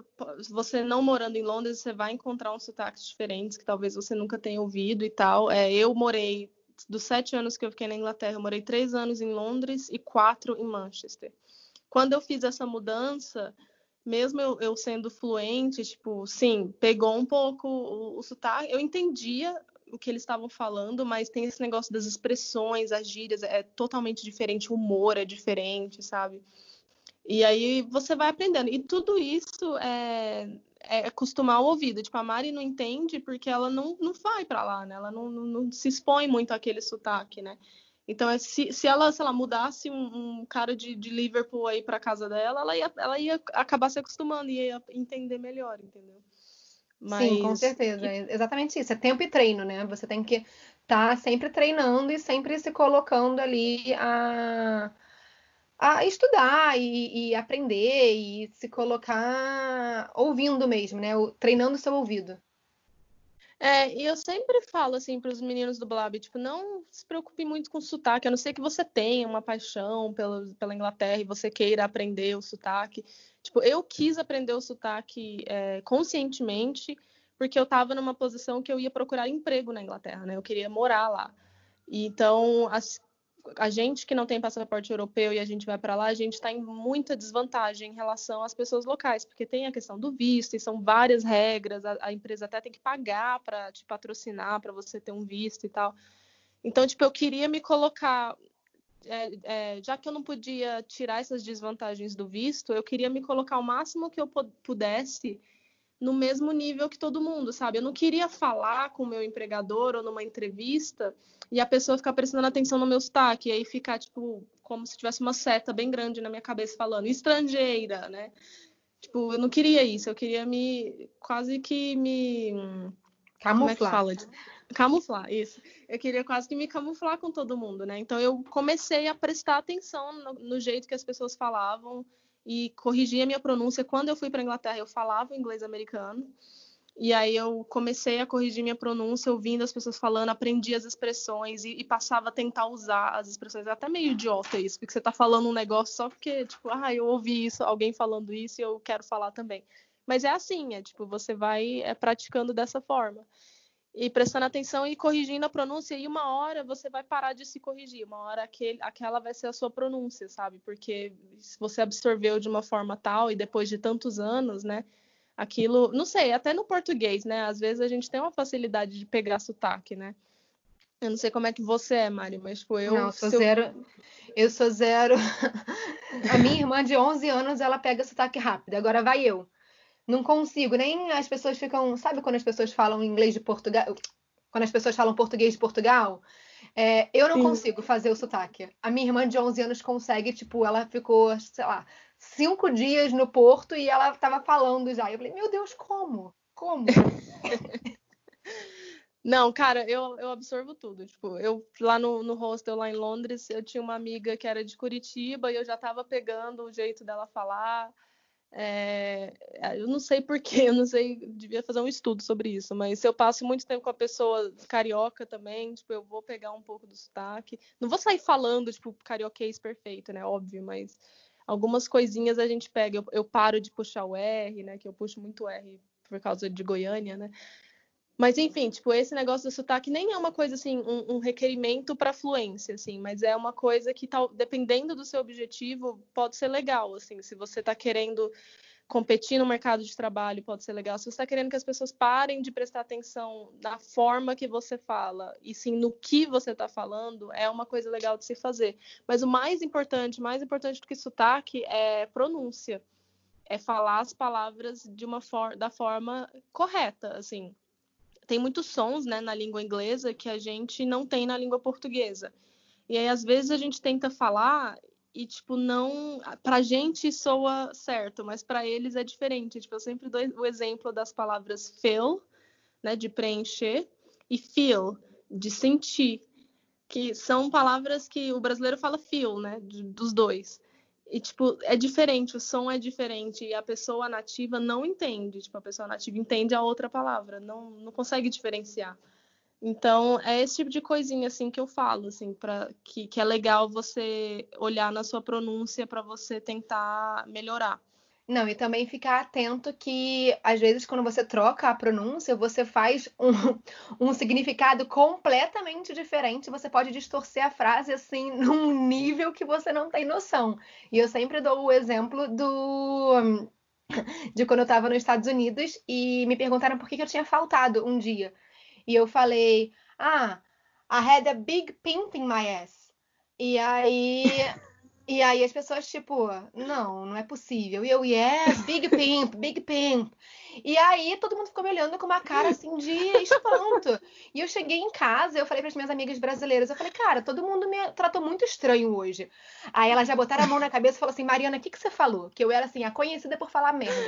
você não morando em Londres, você vai encontrar uns sotaques diferentes que talvez você nunca tenha ouvido e tal. É, eu morei, dos sete anos que eu fiquei na Inglaterra, eu morei três anos em Londres e quatro em Manchester. Quando eu fiz essa mudança, mesmo eu, eu sendo fluente, tipo, sim, pegou um pouco o, o sotaque. Eu entendia o que eles estavam falando, mas tem esse negócio das expressões, as gírias, é totalmente diferente, o humor é diferente, sabe? E aí você vai aprendendo. E tudo isso é, é acostumar o ouvido. Tipo, a Mari não entende porque ela não, não vai para lá, né? Ela não, não, não, se expõe muito àquele sotaque, né? Então, é, se, se ela, se ela mudasse um, um cara de, de Liverpool aí para casa dela, ela ia, ela ia acabar se acostumando e ia entender melhor, entendeu? Mas... Sim, com certeza. É exatamente isso. É tempo e treino, né? Você tem que estar tá sempre treinando e sempre se colocando ali a a estudar e, e, aprender e se colocar ouvindo mesmo, né? Treinando seu ouvido. É, e eu sempre falo assim para os meninos do Blab, tipo, não se preocupe muito com o sotaque, a não ser que você tenha uma paixão pela, pela Inglaterra e você queira aprender o sotaque. Tipo, eu quis aprender o sotaque é, conscientemente porque eu estava numa posição que eu ia procurar emprego na Inglaterra, né? Eu queria morar lá. Então, as, a gente que não tem passaporte europeu e a gente vai para lá, a gente está em muita desvantagem em relação às pessoas locais, porque tem a questão do visto e são várias regras, a, a empresa até tem que pagar para te patrocinar, para você ter um visto e tal. Então, tipo, eu queria me colocar, é, é, já que eu não podia tirar essas desvantagens do visto, eu queria me colocar o máximo que eu pudesse no mesmo nível que todo mundo, sabe? Eu não queria falar com o meu empregador ou numa entrevista e a pessoa ficar prestando atenção no meu sotaque e aí ficar, tipo, como se tivesse uma seta bem grande na minha cabeça falando estrangeira, né? Tipo, eu não queria isso, eu queria me quase que me camuflar. Como é que fala? Camuflar, isso. Eu queria quase que me camuflar com todo mundo, né? Então eu comecei a prestar atenção no, no jeito que as pessoas falavam, e corrigi a minha pronúncia. Quando eu fui para Inglaterra, eu falava inglês americano. E aí eu comecei a corrigir minha pronúncia, ouvindo as pessoas falando, aprendi as expressões e, e passava a tentar usar as expressões. É até meio idiota isso, porque você está falando um negócio só porque, tipo, ah, eu ouvi isso, alguém falando isso e eu quero falar também. Mas é assim, é tipo, você vai é, praticando dessa forma e prestando atenção e corrigindo a pronúncia, e uma hora você vai parar de se corrigir, uma hora aquele, aquela vai ser a sua pronúncia, sabe? Porque se você absorveu de uma forma tal e depois de tantos anos, né, aquilo, não sei, até no português, né? Às vezes a gente tem uma facilidade de pegar sotaque, né? Eu não sei como é que você é, Mari, mas tipo, eu. Não, sou zero. Eu... eu sou zero. *laughs* a minha irmã de 11 anos, ela pega sotaque rápido. Agora vai eu. Não consigo, nem as pessoas ficam. Sabe quando as pessoas falam inglês de Portugal? Quando as pessoas falam português de Portugal? É, eu não Sim. consigo fazer o sotaque. A minha irmã de 11 anos consegue, tipo, ela ficou, sei lá, cinco dias no Porto e ela tava falando já. Eu falei, meu Deus, como? Como? *laughs* Não, cara, eu, eu absorvo tudo. Tipo, eu lá no, no hostel lá em Londres, eu tinha uma amiga que era de Curitiba e eu já tava pegando o jeito dela falar. É, eu não sei porquê, *laughs* eu não sei, devia fazer um estudo sobre isso, mas se eu passo muito tempo com a pessoa carioca também, tipo, eu vou pegar um pouco do sotaque. Não vou sair falando, tipo, carioquês perfeito, né? Óbvio, mas algumas coisinhas a gente pega. Eu, eu paro de puxar o R, né? Que eu puxo muito R por causa de Goiânia, né? Mas, enfim, tipo, esse negócio do sotaque nem é uma coisa, assim, um, um requerimento para fluência, assim, mas é uma coisa que, tal, dependendo do seu objetivo, pode ser legal, assim, se você está querendo competir no mercado de trabalho, pode ser legal. Se você está querendo que as pessoas parem de prestar atenção na forma que você fala, e sim no que você está falando, é uma coisa legal de se fazer. Mas o mais importante, mais importante do que sotaque, é pronúncia. É falar as palavras de uma for da forma correta, assim tem muitos sons né, na língua inglesa que a gente não tem na língua portuguesa. E aí, às vezes, a gente tenta falar e, tipo, não. Pra gente soa certo, mas para eles é diferente. Tipo, eu sempre dou o exemplo das palavras fill, né, de preencher, e feel, de sentir. Que são palavras que o brasileiro fala feel, né, dos dois. E, tipo, é diferente, o som é diferente e a pessoa nativa não entende. Tipo, a pessoa nativa entende a outra palavra, não, não consegue diferenciar. Então, é esse tipo de coisinha, assim, que eu falo, assim, para que, que é legal você olhar na sua pronúncia para você tentar melhorar. Não, e também ficar atento que, às vezes, quando você troca a pronúncia, você faz um, *laughs* um significado completamente diferente. Você pode distorcer a frase, assim, *laughs* num nível que você não tem noção. E eu sempre dou o exemplo do *laughs* de quando eu estava nos Estados Unidos e me perguntaram por que, que eu tinha faltado um dia. E eu falei, ah, I had a big pimp in my ass. E aí e aí as pessoas, tipo, não, não é possível. E eu, yes, big pimp, big pimp. E aí todo mundo ficou me olhando com uma cara assim de espanto. E eu cheguei em casa, eu falei para as minhas amigas brasileiras, eu falei, cara, todo mundo me tratou muito estranho hoje. Aí elas já botaram a mão na cabeça e falaram assim, Mariana, o que, que você falou? Que eu era assim, a conhecida por falar merda.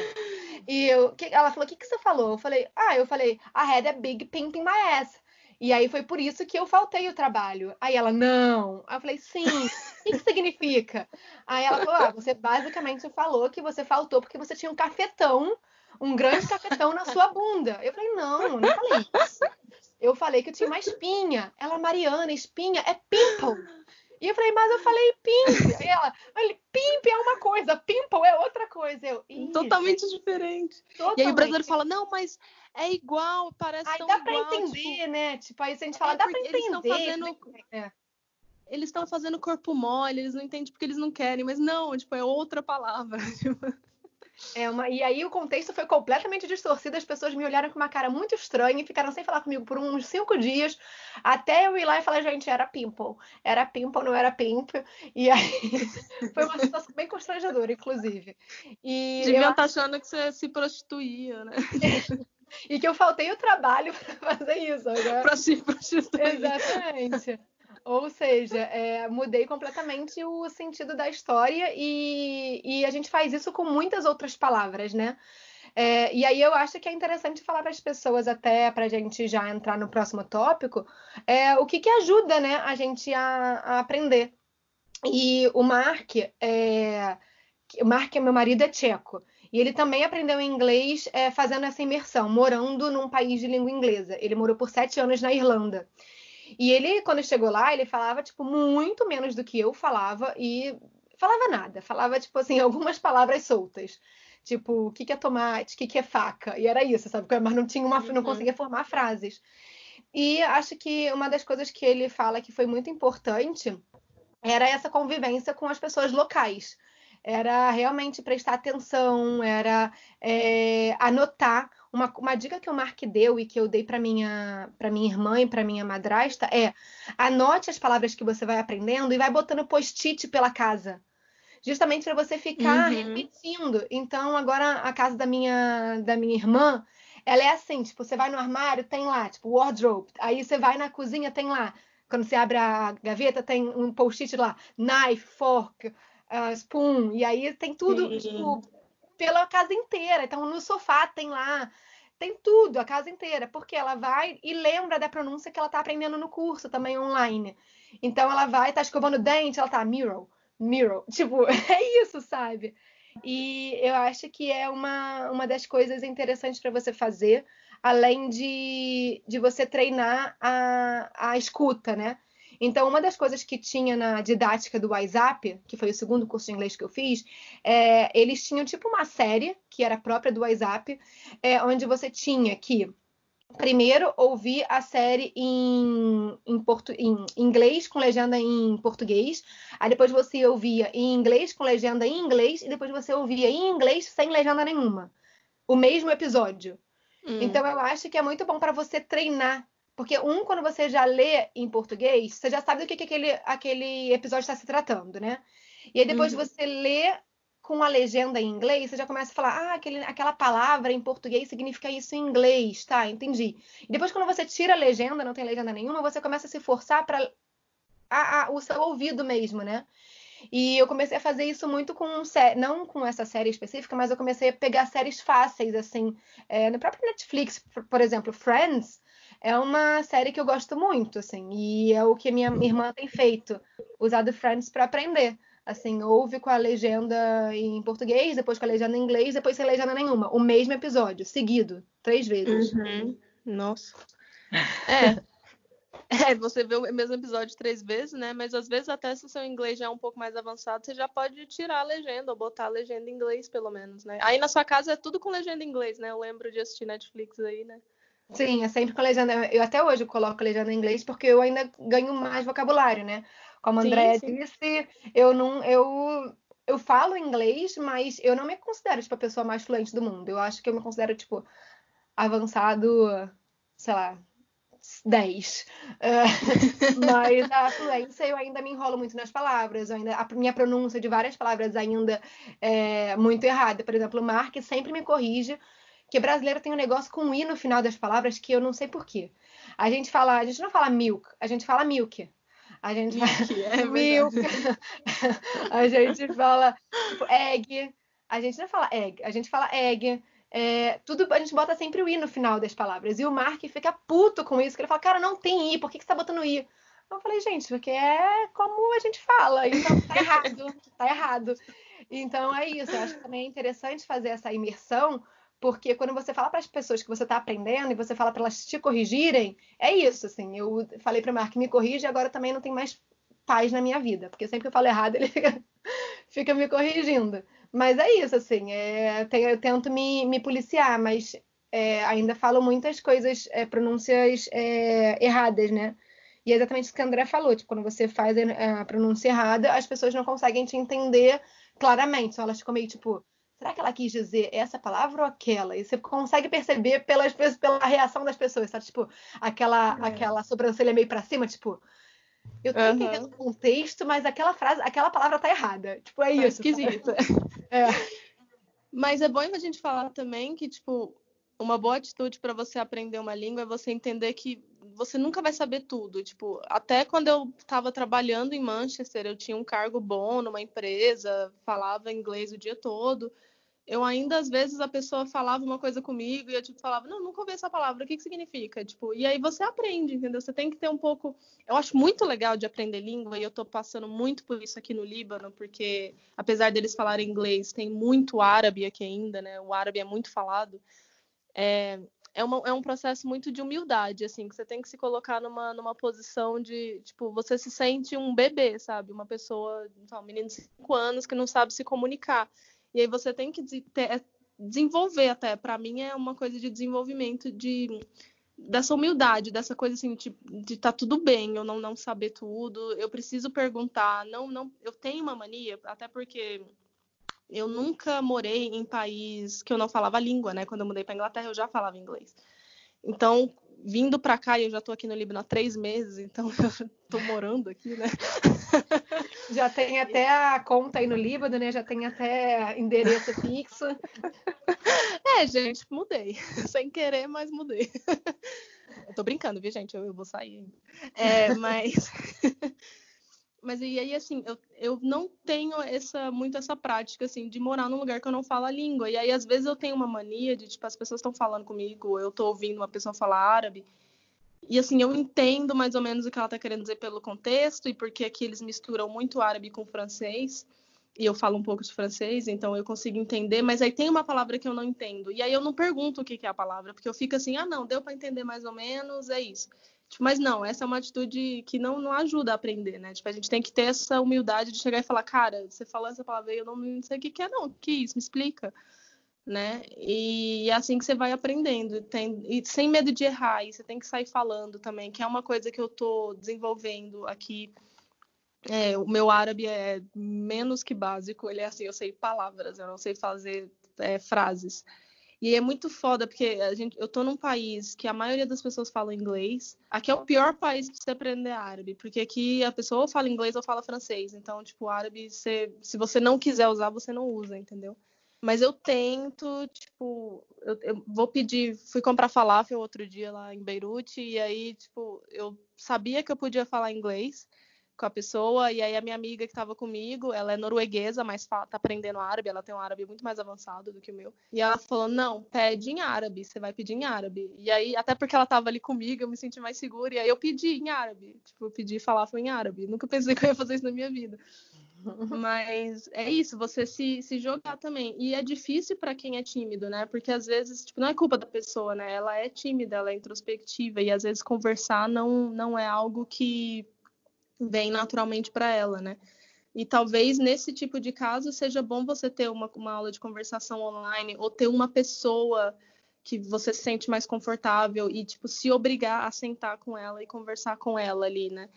E eu, que, ela falou, o que, que você falou? Eu falei, ah, eu falei, I had a big pimp in my ass. E aí foi por isso que eu faltei o trabalho. Aí ela, não. Aí eu falei, sim. O que, que significa? Aí ela falou, ah, você basicamente falou que você faltou porque você tinha um cafetão, um grande cafetão na sua bunda. Eu falei, não, não falei isso. Eu falei que eu tinha uma espinha. Ela, Mariana, espinha é pimple. E eu falei, mas eu falei pimp. Aí ela, pimp é uma coisa, pimple é outra coisa. Eu, Totalmente diferente. Totalmente. E aí o brasileiro fala, não, mas é igual, parece aí tão dá igual. Dá pra entender, tipo... né? Tipo, aí se a gente fala, é dá pra entender. Eles estão fazendo... É. Eles estão fazendo corpo mole, eles não entendem porque eles não querem, mas não, tipo, é outra palavra. *laughs* É uma... E aí o contexto foi completamente distorcido, as pessoas me olharam com uma cara muito estranha e ficaram sem falar comigo por uns cinco dias, até eu ir lá e falar, gente, era pimple. Era pimple, não era pimp. E aí *laughs* foi uma situação bem constrangedora, inclusive. E Deviam estar tá achando que você se prostituía, né? *laughs* e que eu faltei o trabalho *laughs* para fazer isso. Agora... Para se prostituir. Exatamente. Ou seja, é, mudei completamente o sentido da história e, e, a gente faz isso com muitas outras palavras, né? É, e aí eu acho que é interessante falar para as pessoas, até para a gente já entrar no próximo tópico, é, o que, que ajuda né, a gente a, a aprender. E o Mark, é, o Mark, meu marido, é tcheco. E ele também aprendeu inglês é, fazendo essa imersão, morando num país de língua inglesa. Ele morou por sete anos na Irlanda. E ele, quando chegou lá, ele falava, tipo, muito menos do que eu falava e falava nada. Falava, tipo assim, *laughs* algumas palavras soltas. Tipo, o que, que é tomate, o que, que é faca? E era isso, sabe? Mas não tinha uma, uhum. não conseguia formar frases. E acho que uma das coisas que ele fala que foi muito importante era essa convivência com as pessoas locais. era realmente prestar atenção, era é, anotar. Uma, uma dica que o Mark deu e que eu dei para minha para minha irmã e para minha madrasta é anote as palavras que você vai aprendendo e vai botando post-it pela casa justamente para você ficar uhum. repetindo. Então, agora a casa da minha da minha irmã, ela é assim, tipo, você vai no armário, tem lá, tipo, wardrobe. Aí você vai na cozinha, tem lá. Quando você abre a gaveta, tem um post-it lá, knife, fork, uh, spoon. E aí tem tudo, tipo, pela casa inteira. Então, no sofá tem lá tem tudo, a casa inteira, porque ela vai e lembra da pronúncia que ela está aprendendo no curso também online. Então ela vai, tá escovando o dente, ela tá mirror, mirror. *laughs* Tipo, é isso, sabe? E eu acho que é uma, uma das coisas interessantes para você fazer, além de, de você treinar a, a escuta, né? Então, uma das coisas que tinha na didática do WhatsApp, que foi o segundo curso de inglês que eu fiz, é, eles tinham tipo uma série que era própria do WhatsApp, é, onde você tinha que primeiro ouvir a série em, em, portu, em inglês com legenda em português, aí depois você ouvia em inglês com legenda em inglês e depois você ouvia em inglês sem legenda nenhuma. O mesmo episódio. Hum. Então eu acho que é muito bom para você treinar, porque um quando você já lê em português, você já sabe do que, que aquele, aquele episódio está se tratando, né? E aí depois uhum. você lê com a legenda em inglês, você já começa a falar, ah, aquele, aquela palavra em português significa isso em inglês, tá? Entendi. E depois, quando você tira a legenda, não tem legenda nenhuma, você começa a se forçar para o seu ouvido mesmo, né? E eu comecei a fazer isso muito com não com essa série específica, mas eu comecei a pegar séries fáceis, assim, é, no próprio Netflix, por exemplo, Friends é uma série que eu gosto muito, assim, e é o que minha irmã tem feito, usado Friends para aprender. Assim, ouve com a legenda em português, depois com a legenda em inglês, depois sem legenda nenhuma. O mesmo episódio, seguido, três vezes. Uhum. Nossa. É. *laughs* É, você vê o mesmo episódio três vezes, né? Mas às vezes, até se o seu inglês já é um pouco mais avançado, você já pode tirar a legenda ou botar a legenda em inglês, pelo menos, né? Aí na sua casa é tudo com legenda em inglês, né? Eu lembro de assistir Netflix aí, né? Sim, é sempre com legenda. Eu até hoje coloco legenda em inglês porque eu ainda ganho mais vocabulário, né? Como a Andrea disse, eu não. Eu, eu falo inglês, mas eu não me considero tipo, a pessoa mais fluente do mundo. Eu acho que eu me considero, tipo, avançado, sei lá, 10. Uh, *laughs* mas a fluência eu ainda me enrolo muito nas palavras, ainda, a minha pronúncia de várias palavras ainda é muito errada. Por exemplo, o Mark sempre me corrige que brasileiro tem um negócio com i no final das palavras que eu não sei porquê. A gente fala, a gente não fala milk, a gente fala milk. A gente milk, é *laughs* milk. *laughs* a gente fala tipo, egg. A gente não fala egg, a gente fala egg. É, tudo a gente bota sempre o i no final das palavras. E o Mark fica puto com isso, que ele fala, cara, não tem i, por que, que você tá botando i? Eu falei, gente, porque é como a gente fala, então tá errado, tá errado. Então é isso, eu acho que também é interessante fazer essa imersão, porque quando você fala para as pessoas que você está aprendendo e você fala para elas te corrigirem, é isso, assim. Eu falei para o Mark me corrige agora também não tem mais paz na minha vida, porque sempre que eu falo errado *laughs* ele fica, fica me corrigindo. Mas é isso, assim. É, eu tento me, me policiar, mas é, ainda falo muitas coisas, é, pronúncias é, erradas, né? E é exatamente isso que a André falou, tipo, quando você faz a pronúncia errada, as pessoas não conseguem te entender claramente, só elas ficam meio tipo, será que ela quis dizer essa palavra ou aquela? E você consegue perceber pelas, pela reação das pessoas, sabe? Tipo, aquela, é. aquela sobrancelha meio para cima, tipo, eu tô uhum. entendendo o contexto, mas aquela frase, aquela palavra tá errada. Tipo, é tá isso. Esquisita. *laughs* É. Mas é bom a gente falar também que, tipo, uma boa atitude para você aprender uma língua é você entender que você nunca vai saber tudo. Tipo, até quando eu estava trabalhando em Manchester, eu tinha um cargo bom numa empresa, falava inglês o dia todo eu ainda, às vezes, a pessoa falava uma coisa comigo e eu, tipo, falava, não, nunca ouvi essa palavra, o que que significa? Tipo, e aí você aprende, entendeu? Você tem que ter um pouco... Eu acho muito legal de aprender língua e eu tô passando muito por isso aqui no Líbano, porque, apesar deles falarem inglês, tem muito árabe aqui ainda, né? O árabe é muito falado. É, é, uma, é um processo muito de humildade, assim, que você tem que se colocar numa, numa posição de, tipo, você se sente um bebê, sabe? Uma pessoa, um menino de 5 anos que não sabe se comunicar. E aí você tem que é, desenvolver até. Para mim é uma coisa de desenvolvimento de dessa humildade, dessa coisa assim de, de tá tudo bem, eu não não saber tudo, eu preciso perguntar, não não, eu tenho uma mania, até porque eu nunca morei em país que eu não falava a língua, né? Quando eu mudei para Inglaterra, eu já falava inglês. Então, vindo para cá, eu já estou aqui no Líbano há três meses, então *laughs* eu estou morando aqui, né? *laughs* Já tem até a conta aí no Líbano, né? Já tem até endereço fixo. *laughs* É, gente, mudei. *laughs* Sem querer, mas mudei. Eu *laughs* tô brincando, viu, gente? Eu, eu vou sair. É, mas. mas e aí, assim, eu, eu não tenho essa, muito essa prática, assim, de morar num lugar que eu não falo a língua. E aí, às vezes, eu tenho uma mania de, tipo, as pessoas estão falando comigo, eu tô ouvindo uma pessoa falar árabe. E assim, eu entendo mais ou menos o que ela está querendo dizer pelo contexto e porque aqui eles misturam muito árabe com francês. E eu falo um pouco de francês, então eu consigo entender, mas aí tem uma palavra que eu não entendo. E aí eu não pergunto o que é a palavra, porque eu fico assim, ah, não, deu para entender mais ou menos, é isso. Tipo, mas não, essa é uma atitude que não, não ajuda a aprender, né? Tipo, a gente tem que ter essa humildade de chegar e falar, cara, você falou essa palavra aí, eu não, sei o que, que é, não. Que isso? Me explica né? E é assim que você vai aprendendo, tem, e sem medo de errar, e você tem que sair falando também, que é uma coisa que eu estou desenvolvendo aqui. É, o meu árabe é menos que básico, ele é assim, eu sei palavras, eu não sei fazer é, frases. E é muito foda, porque a gente, eu tô num país que a maioria das pessoas fala inglês. Aqui é o pior país para você aprender árabe, porque aqui a pessoa ou fala inglês ou fala francês. Então, tipo, árabe, você, se você não quiser usar, você não usa, entendeu? Mas eu tento, tipo, eu, eu, vou pedir, fui comprar falafel outro dia lá em Beirute, e aí, tipo, eu sabia que eu podia falar inglês com a pessoa, e aí a minha amiga que estava comigo, ela é norueguesa, mas tá aprendendo árabe, ela tem um árabe muito mais avançado do que o meu. E ela falou: "Não, pede em árabe, você vai pedir em árabe". E aí, até porque ela estava ali comigo, eu me senti mais segura, e aí eu pedi em árabe, tipo, eu pedi falafel em árabe. Nunca pensei *laughs* que eu ia fazer isso na minha vida. Mas é isso, você se, se jogar também. E é difícil para quem é tímido, né? Porque às vezes, tipo, não é culpa da pessoa, né? Ela é tímida, ela é introspectiva e às vezes conversar não, não é algo que vem naturalmente para ela, né? E talvez nesse tipo de caso seja bom você ter uma, uma aula de conversação online ou ter uma pessoa que você se sente mais confortável e tipo se obrigar a sentar com ela e conversar com ela ali, né?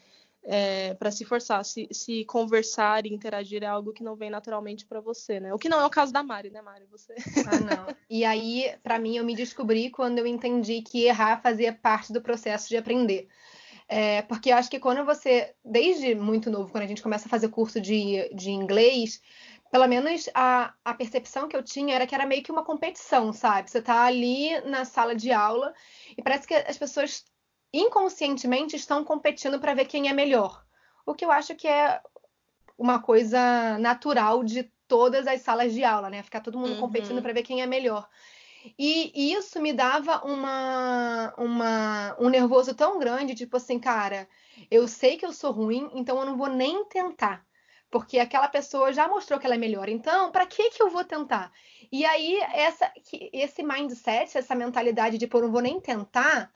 É, para se forçar, se, se, conversar e interagir é algo que não vem naturalmente para você, né? O que não é o caso da Mari, né, Mari? Você. Ah, não. E aí, para mim, eu me descobri quando eu entendi que errar fazia parte do processo de aprender. É, porque eu acho que quando você, desde muito novo, quando a gente começa a fazer curso de, de inglês, pelo menos a, a percepção que eu tinha era que era meio que uma competição, sabe? Você tá ali na sala de aula e parece que as pessoas inconscientemente estão competindo para ver quem é melhor. O que eu acho que é uma coisa natural de todas as salas de aula, né? Ficar todo mundo uhum. competindo para ver quem é melhor. E, isso me dava uma, uma, um nervoso tão grande, tipo assim, cara, eu sei que eu sou ruim, então eu não vou nem tentar. Porque aquela pessoa já mostrou que ela é melhor. Então, para que que eu vou tentar? E aí, essa, esse mindset, essa mentalidade de, pô, não vou nem tentar,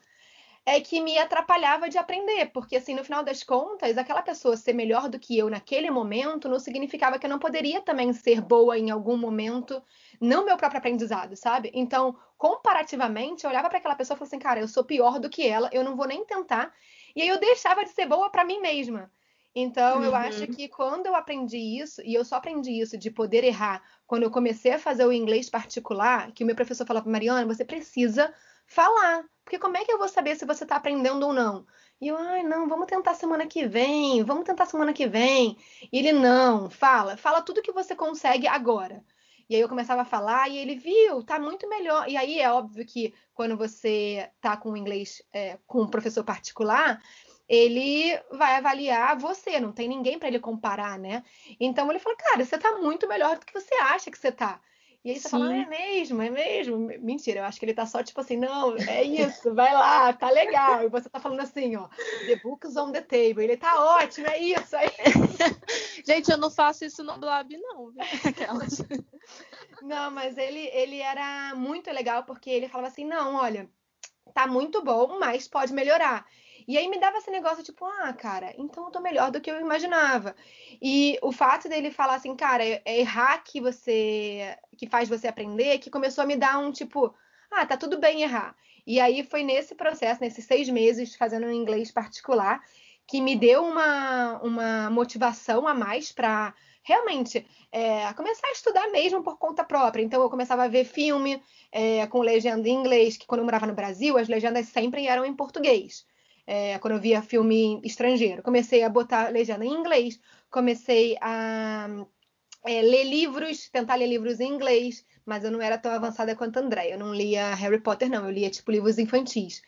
é que me atrapalhava de aprender, porque assim, no final das contas, aquela pessoa ser melhor do que eu naquele momento não significava que eu não poderia também ser boa em algum momento no meu próprio aprendizado, sabe? Então, comparativamente, eu olhava para aquela pessoa e falava assim, cara, eu sou pior do que ela, eu não vou nem tentar. E aí eu deixava de ser boa para mim mesma. Então, uhum. eu acho que quando eu aprendi isso, e eu só aprendi isso de poder errar quando eu comecei a fazer o inglês particular, que o meu professor falava, Mariana, você precisa falar. Porque como é que eu vou saber se você está aprendendo ou não? E eu, ai, não, vamos tentar semana que vem, vamos tentar semana que vem. E ele, não, fala, fala tudo que você consegue agora. E aí eu começava a falar e ele viu, tá muito melhor. E aí é óbvio que quando você tá com o inglês é, com um professor particular, ele vai avaliar você, não tem ninguém para ele comparar, né? Então ele fala, cara, você tá muito melhor do que você acha que você tá. E aí você Sim. fala, ah, é mesmo, é mesmo. Mentira, eu acho que ele tá só tipo assim, não, é isso, vai lá, tá legal. E você tá falando assim, ó, the books on the table. Ele tá ótimo, é isso. Aí... *laughs* Gente, eu não faço isso no Blab, não. *laughs* Aquelas. Não, mas ele, ele era muito legal porque ele falava assim, não, olha, tá muito bom, mas pode melhorar. E aí me dava esse negócio, tipo, ah, cara, então eu tô melhor do que eu imaginava. E o fato dele falar assim, cara, é, é errar que você. que faz você aprender, que começou a me dar um tipo, ah, tá tudo bem errar. E aí foi nesse processo, nesses seis meses, fazendo um inglês particular, que me deu uma, uma motivação a mais para realmente é, começar a estudar mesmo por conta própria. Então eu começava a ver filme é, com legenda em inglês, que quando eu morava no Brasil, as legendas sempre eram em português. É, quando eu via filme estrangeiro. Comecei a botar legenda em inglês, comecei a é, ler livros, tentar ler livros em inglês, mas eu não era tão avançada quanto a André. Eu não lia Harry Potter, não, eu lia tipo livros infantis.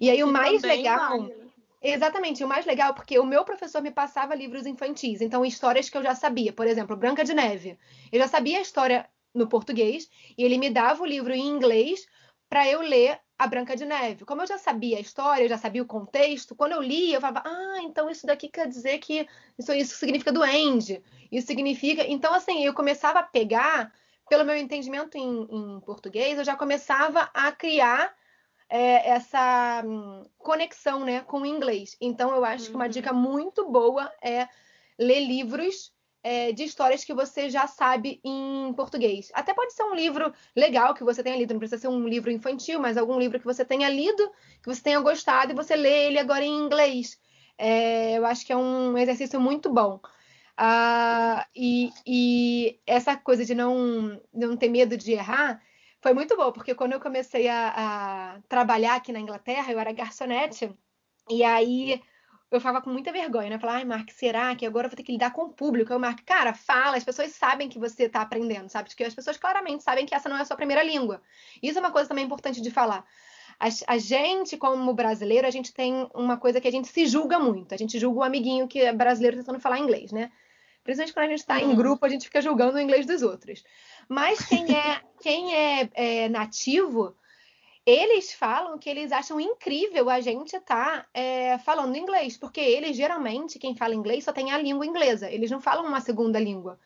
E aí o e mais legal. Vale. Exatamente, o mais legal é porque o meu professor me passava livros infantis, então histórias que eu já sabia. Por exemplo, Branca de Neve. Eu já sabia a história no português e ele me dava o livro em inglês para eu ler a Branca de Neve. Como eu já sabia a história, eu já sabia o contexto, quando eu lia, eu falava, ah, então isso daqui quer dizer que isso, isso significa duende. Isso significa. Então, assim, eu começava a pegar, pelo meu entendimento em, em português, eu já começava a criar é, essa hum, conexão né, com o inglês. Então, eu acho uhum. que uma dica uhum. muito boa é ler livros é, de histórias que você já sabe em português. Até pode ser um livro legal que você tenha lido, não precisa ser um livro infantil, mas algum livro que você tenha lido, que você tenha gostado e você lê ele agora em inglês. É, eu acho que é um exercício muito bom. Uh, e, e, essa coisa de não, não ter medo de errar foi muito boa, porque quando eu comecei a, a trabalhar aqui na Inglaterra, eu era garçonete, e aí eu ficava com muita vergonha, né? Falar, ai, Mark, será que agora eu vou ter que lidar com o público? Eu, Mark, cara, fala, as pessoas sabem que você está aprendendo, sabe? Porque as pessoas claramente sabem que essa não é a sua primeira língua. Isso é uma coisa também importante de falar. A, a, gente, como brasileiro, a gente tem uma coisa que a gente se julga muito. A gente julga o amiguinho que é brasileiro tentando falar inglês, né? Principalmente quando a gente está em uhum. grupo, a gente fica julgando o inglês dos outros. Mas quem é, quem é, é nativo, eles falam que eles acham incrível a gente estar tá, é, falando inglês, porque eles geralmente, quem fala inglês, só tem a língua inglesa, eles não falam uma segunda língua.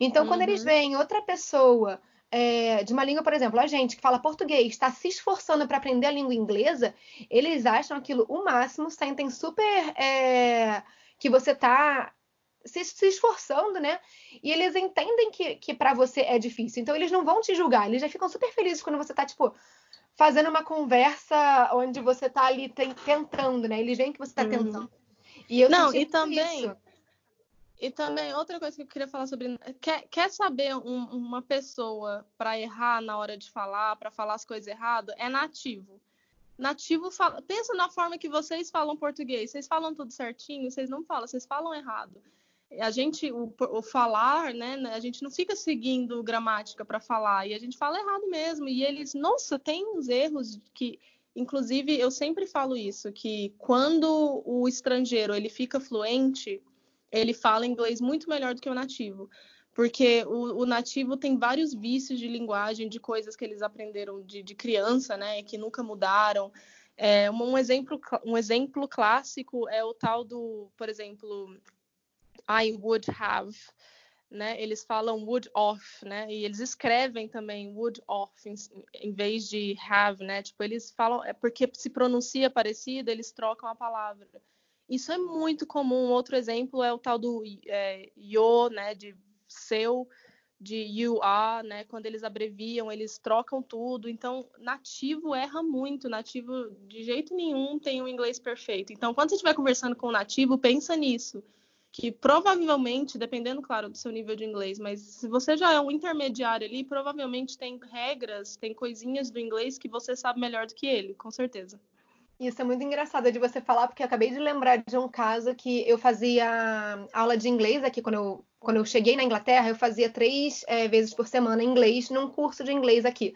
Então, uhum. quando eles uhum. veem outra pessoa é, de uma língua, por exemplo, a gente que fala português, está se esforçando para aprender a língua inglesa, eles acham aquilo o máximo, sentem super é, que você está se, se, esforçando, né? E eles entendem que, que para você é difícil. Então eles não vão te julgar, eles já ficam super felizes quando você tá, tipo, fazendo uma conversa onde você tá ali tentando, né? Eles veem que você tá uhum. tentando. E eu não, e também. Isso. E também, outra coisa que eu queria falar sobre. Quer, quer saber um, uma pessoa para errar na hora de falar, para falar as coisas errado? É nativo. Nativo fala. Pensa na forma que vocês falam português. Vocês falam tudo certinho, vocês não falam, vocês falam errado a gente o, o, falar, né, a gente não fica seguindo gramática para falar e a gente fala errado mesmo. E eles, nossa, tem uns erros que, inclusive, eu sempre falo isso, que quando o estrangeiro ele fica fluente, ele fala inglês muito melhor do que o nativo. Porque o, o nativo tem vários vícios de linguagem, de coisas que eles aprenderam de, de criança, né, que nunca mudaram. É, um, exemplo, um exemplo clássico é o tal do, por exemplo, I would have, né? Eles falam would off, né? E eles escrevem também would off em, em, vez de have, né? Tipo, eles falam, é porque se pronuncia parecido, eles trocam a palavra. Isso é muito comum. Outro exemplo é o tal do é, né? De seu, de you are, né? Quando eles abreviam, eles trocam tudo. Então, nativo erra muito. Nativo, de jeito nenhum, tem um inglês perfeito. Então, quando você estiver conversando com o nativo, pensa nisso que provavelmente, dependendo, claro, do seu nível de inglês, mas se você já é um intermediário ali, provavelmente tem regras, tem coisinhas do inglês que você sabe melhor do que ele, com certeza. Isso é muito engraçado de você falar, porque eu acabei de lembrar de um caso que eu fazia aula de inglês aqui quando eu, quando eu cheguei na Inglaterra, eu fazia três é, vezes por semana inglês num curso de inglês aqui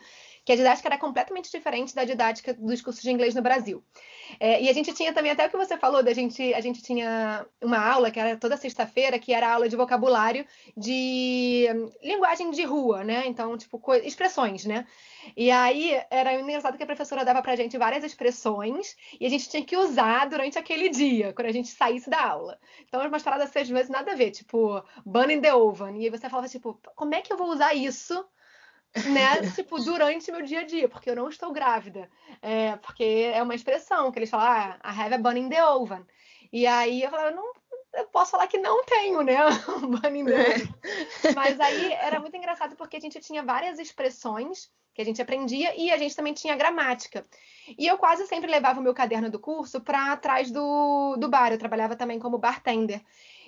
que a didática era completamente diferente da didática dos cursos de inglês no Brasil. É, e a gente tinha também, até o que você falou, da gente, a gente tinha uma aula, que era toda sexta-feira, que era aula de vocabulário de linguagem de rua, né? Então, tipo, expressões, né? E aí era engraçado que a professora dava pra gente várias expressões e a gente tinha que usar durante aquele dia, quando a gente saísse da aula. Então, umas paradas às vezes nada a ver, tipo, burn the oven. E aí você falava, tipo, como é que eu vou usar isso? Né, tipo, durante meu dia a dia, porque eu não estou grávida. É, porque é uma expressão que eles falam, ah, I have a bun in the oven. E aí eu falava, não, eu posso falar que não tenho, né, *laughs* um bun in the é. oven. Mas aí era muito engraçado porque a gente tinha várias expressões que a gente aprendia e a gente também tinha gramática. E eu quase sempre levava o meu caderno do curso para trás do, do bar, eu trabalhava também como bartender.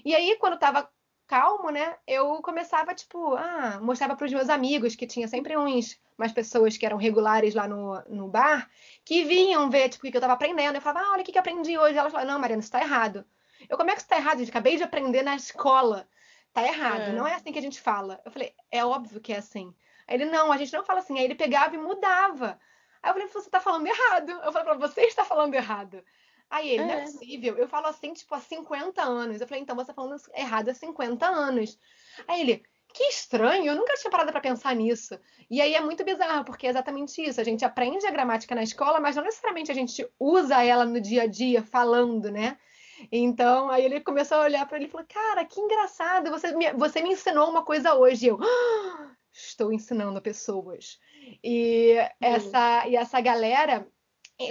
E aí, quando estava calmo, né? Eu começava, tipo, ah, mostrava para os meus amigos que tinha sempre uns, umas pessoas que eram regulares lá no, no bar, que vinham ver, tipo, o que eu estava aprendendo. Eu falava, ah, olha o que, eu aprendi hoje. Elas falavam, não, Mariana, isso está errado. Eu, como é que isso está errado? Eu acabei de aprender na escola. Tá errado, é. não é assim que a gente fala. Eu falei, é óbvio que é assim. Aí ele, não, a gente não fala assim. Aí ele pegava e mudava. Aí eu falei, você tá falando errado. Eu falei, você está falando errado. Aí ele, é. não é possível. Eu falo assim, tipo, há 50 anos. Eu falei, então você tá falando errado há 50 anos. Aí ele, que estranho, eu nunca tinha parado para pensar nisso. E aí é muito bizarro, porque é exatamente isso. A gente aprende a gramática na escola, mas não necessariamente a gente usa ela no dia a dia, falando, né? Então, aí ele começou a olhar para ele e falou: Cara, que engraçado, você me, você me ensinou uma coisa hoje. E eu, ah, estou ensinando pessoas. E, uhum. essa, e essa galera,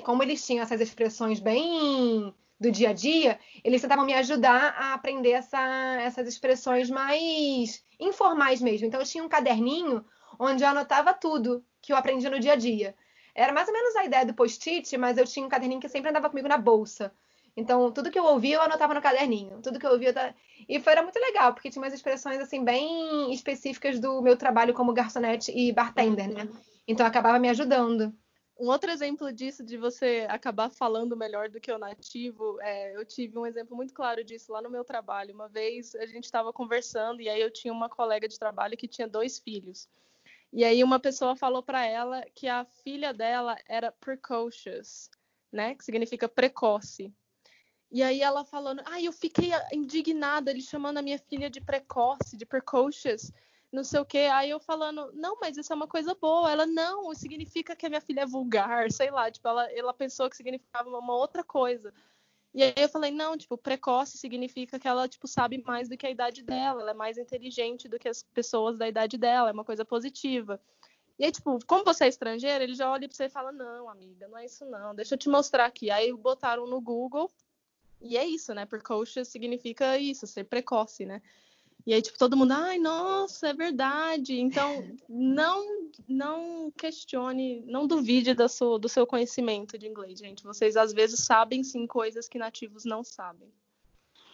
como eles tinham essas expressões bem do dia a dia, eles tentavam me ajudar a aprender essa, essas expressões mais informais mesmo. Então, eu tinha um caderninho onde eu anotava tudo que eu aprendi no dia a dia. Era mais ou menos a ideia do post-it, mas eu tinha um caderninho que sempre andava comigo na bolsa. Então, tudo que eu ouvia, eu anotava no caderninho. Tudo que eu ouvia. Eu... E foi era muito legal, porque tinha umas expressões assim bem específicas do meu trabalho como garçonete e bartender, né? Uhum. Então acabava me ajudando. Um outro exemplo disso, de você acabar falando melhor do que o nativo, é, eu tive um exemplo muito claro disso lá no meu trabalho. Uma vez a gente estava conversando e aí eu tinha uma colega de trabalho que tinha dois filhos. E aí uma pessoa falou para ela que a filha dela era precocious, né? Que significa precoce. E aí ela falando, ah, eu fiquei indignada, ele chamando a minha filha de precoce, de precocious, não sei o quê. Aí eu falando, não, mas isso é uma coisa boa. Ela, não, significa que a minha filha é vulgar, sei lá, tipo, ela, ela pensou que significava uma outra coisa. E aí eu falei, não, tipo, precoce significa que ela, tipo, sabe mais do que a idade dela, ela é mais inteligente do que as pessoas da idade dela, é uma coisa positiva. E aí, tipo, como você é estrangeira, ele já olha pra você e fala, não, amiga, não é isso não, deixa eu te mostrar aqui. Aí botaram no Google, e é isso, né? Precocious significa isso, ser precoce, né? E aí, tipo, todo mundo, ai, nossa, é verdade. Então, não não questione, não duvide do seu, do seu conhecimento de inglês, gente. Vocês, às vezes, sabem, sim, coisas que nativos não sabem.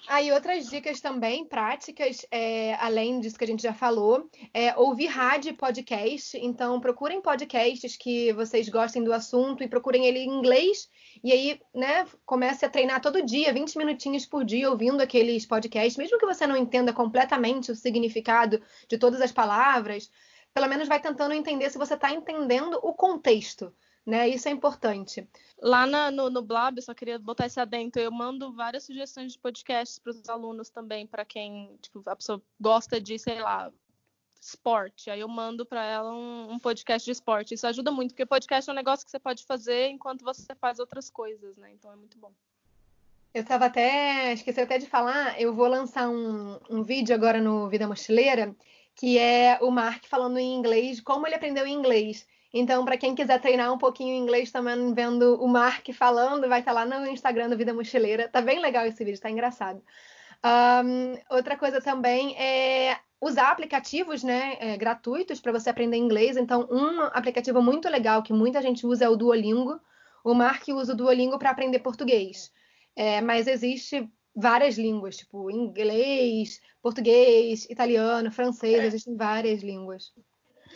Aí, ah, outras dicas também práticas, é, além disso que a gente já falou, é ouvir rádio e podcast. Então, procurem podcasts que vocês gostem do assunto e procurem ele em inglês. E aí, né, comece a treinar todo dia, 20 minutinhos por dia, ouvindo aqueles podcasts. Mesmo que você não entenda completamente o significado de todas as palavras, pelo menos vai tentando entender se você está entendendo o contexto né? Isso é importante. Lá na, no, no eu só queria botar esse adentro, eu mando várias sugestões de podcasts para os alunos também, para quem tipo, a pessoa gosta de, sei lá, esporte. Aí eu mando para ela um, um, podcast de esporte. Isso ajuda muito, porque podcast é um negócio que você pode fazer enquanto você faz outras coisas, né? Então é muito bom. Eu estava até, esqueci até de falar, eu vou lançar um, um vídeo agora no Vida Mochileira, que é o Mark falando em inglês, como ele aprendeu inglês. Então, para quem quiser treinar um pouquinho inglês também, vendo o Mark falando, vai estar tá lá no Instagram do Vida Mochileira. Tá bem legal esse vídeo, tá engraçado. Um, outra coisa também é usar aplicativos né, é, gratuitos para você aprender inglês. Então, um aplicativo muito legal que muita gente usa é o Duolingo. O Mark usa o Duolingo para aprender português. É, mas existe várias línguas, tipo inglês, português, italiano, francês, é. existem várias línguas.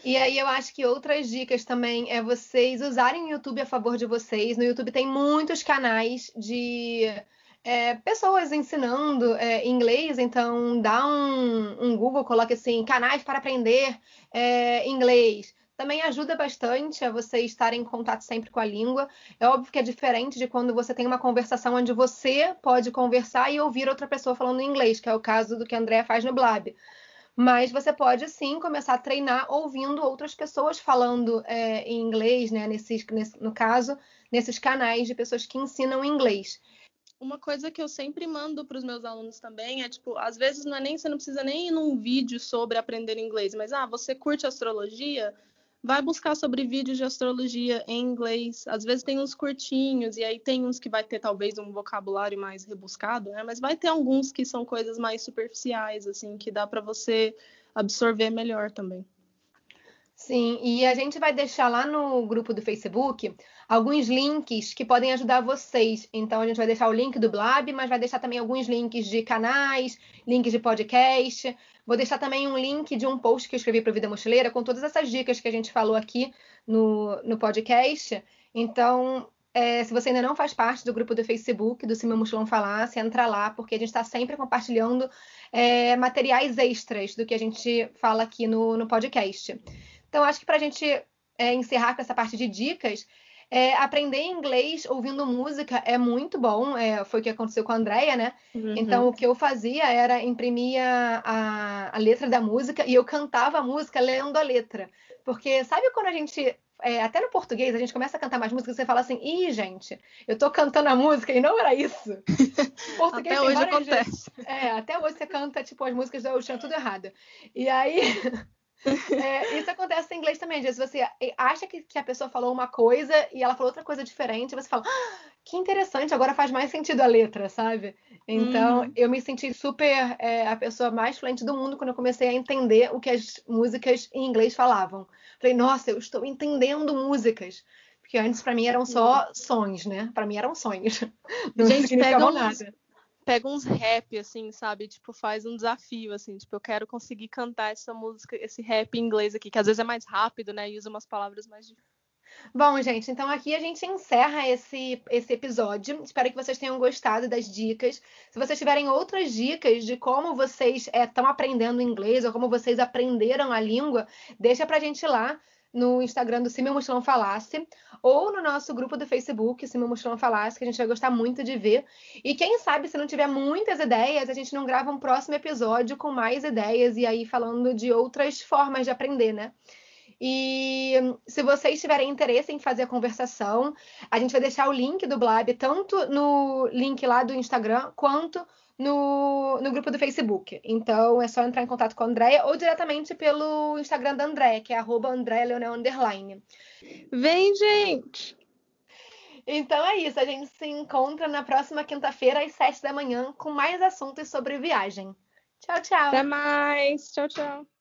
E aí eu acho que outras dicas também é vocês usarem o YouTube a favor de vocês. No YouTube tem muitos canais de é, pessoas ensinando é, inglês, então dá um, um, Google, coloque assim, canais para aprender é, inglês. Também ajuda bastante a você estar em contato sempre com a língua. É óbvio que é diferente de quando você tem uma conversação onde você pode conversar e ouvir outra pessoa falando inglês, que é o caso do que a Andrea faz no Blab. Mas você pode sim começar a treinar ouvindo outras pessoas falando é, em inglês, né? Nesses, nesse, no caso, nesses canais de pessoas que ensinam inglês. Uma coisa que eu sempre mando para os meus alunos também é tipo, às vezes não é nem você não precisa nem ir num vídeo sobre aprender inglês, mas ah, você curte astrologia? vai buscar sobre vídeos de astrologia em inglês. Às vezes tem uns curtinhos, e aí tem uns que vai ter talvez um vocabulário mais rebuscado, né? Mas vai ter alguns que são coisas mais superficiais, assim, que dá para você absorver melhor também. Sim, e a gente vai deixar lá no grupo do Facebook alguns links que podem ajudar vocês. Então a gente vai deixar o link do Blab, mas vai deixar também alguns links de canais, links de podcast. Vou deixar também um link de um post que eu escrevi para o Vida Mochileira com todas essas dicas que a gente falou aqui no, no podcast. Então, é, se você ainda não faz parte do grupo do Facebook do Cima Mochilão Falácia, entra lá, porque a gente está sempre compartilhando é, materiais extras do que a gente fala aqui no, no podcast. Então, acho que para a gente é, encerrar com essa parte de dicas, é, aprender inglês ouvindo música é muito bom. É, foi o que aconteceu com a Andrea, né? Uhum. Então, o que eu fazia era imprimir a, a, letra da música e eu cantava a música lendo a letra. Porque sabe quando a gente é, até no português, a gente começa a cantar mais música e você fala assim, ih, gente, eu tô cantando a música e não era isso. *laughs* Português até hoje acontece. É, até hoje você canta, tipo, as músicas da Ocean tudo errado. E aí, *laughs* é, isso acontece em inglês também. Às vezes você acha que, que, a pessoa falou uma coisa e ela falou outra coisa diferente, você fala, ah, que interessante, agora faz mais sentido a letra, sabe? Então, uhum. eu me senti super é, a pessoa mais fluente do mundo quando eu comecei a entender o que as músicas em inglês falavam. Falei, nossa, eu estou entendendo músicas. Porque antes, para mim, eram só uhum. sons, né? Para mim, eram sonhos. *laughs* Não Gente, significavam nada pega uns rap, assim, sabe? Tipo, faz um desafio, assim. Tipo, eu quero conseguir cantar essa música, esse rap em inglês aqui, que às vezes é mais rápido, né? E usa umas palavras mais difíceis. Bom, gente, então aqui a gente encerra esse, esse episódio. Espero que vocês tenham gostado das dicas. Se vocês tiverem outras dicas de como vocês estão é, aprendendo inglês ou como vocês aprenderam a língua, deixa pra gente lá no Instagram do Se Meu Mochilão Falasse ou no nosso grupo do Facebook, Se Meu Mochilão Falasse, que a gente vai gostar muito de ver. E quem sabe, se não tiver muitas ideias, a gente não grava um próximo episódio com mais ideias e aí falando de outras formas de aprender, né? E se vocês tiverem interesse em fazer a conversação, a gente vai deixar o link do Blab tanto no link lá do Instagram quanto no, no grupo do Facebook. Então é só entrar em contato com a Andrea ou diretamente pelo Instagram da Andrea, que é arroba Underline. Vem, gente! Então é isso, a gente se encontra na próxima quinta-feira às sete da manhã com mais assuntos sobre viagem. Tchau, tchau. Até mais. Tchau, tchau.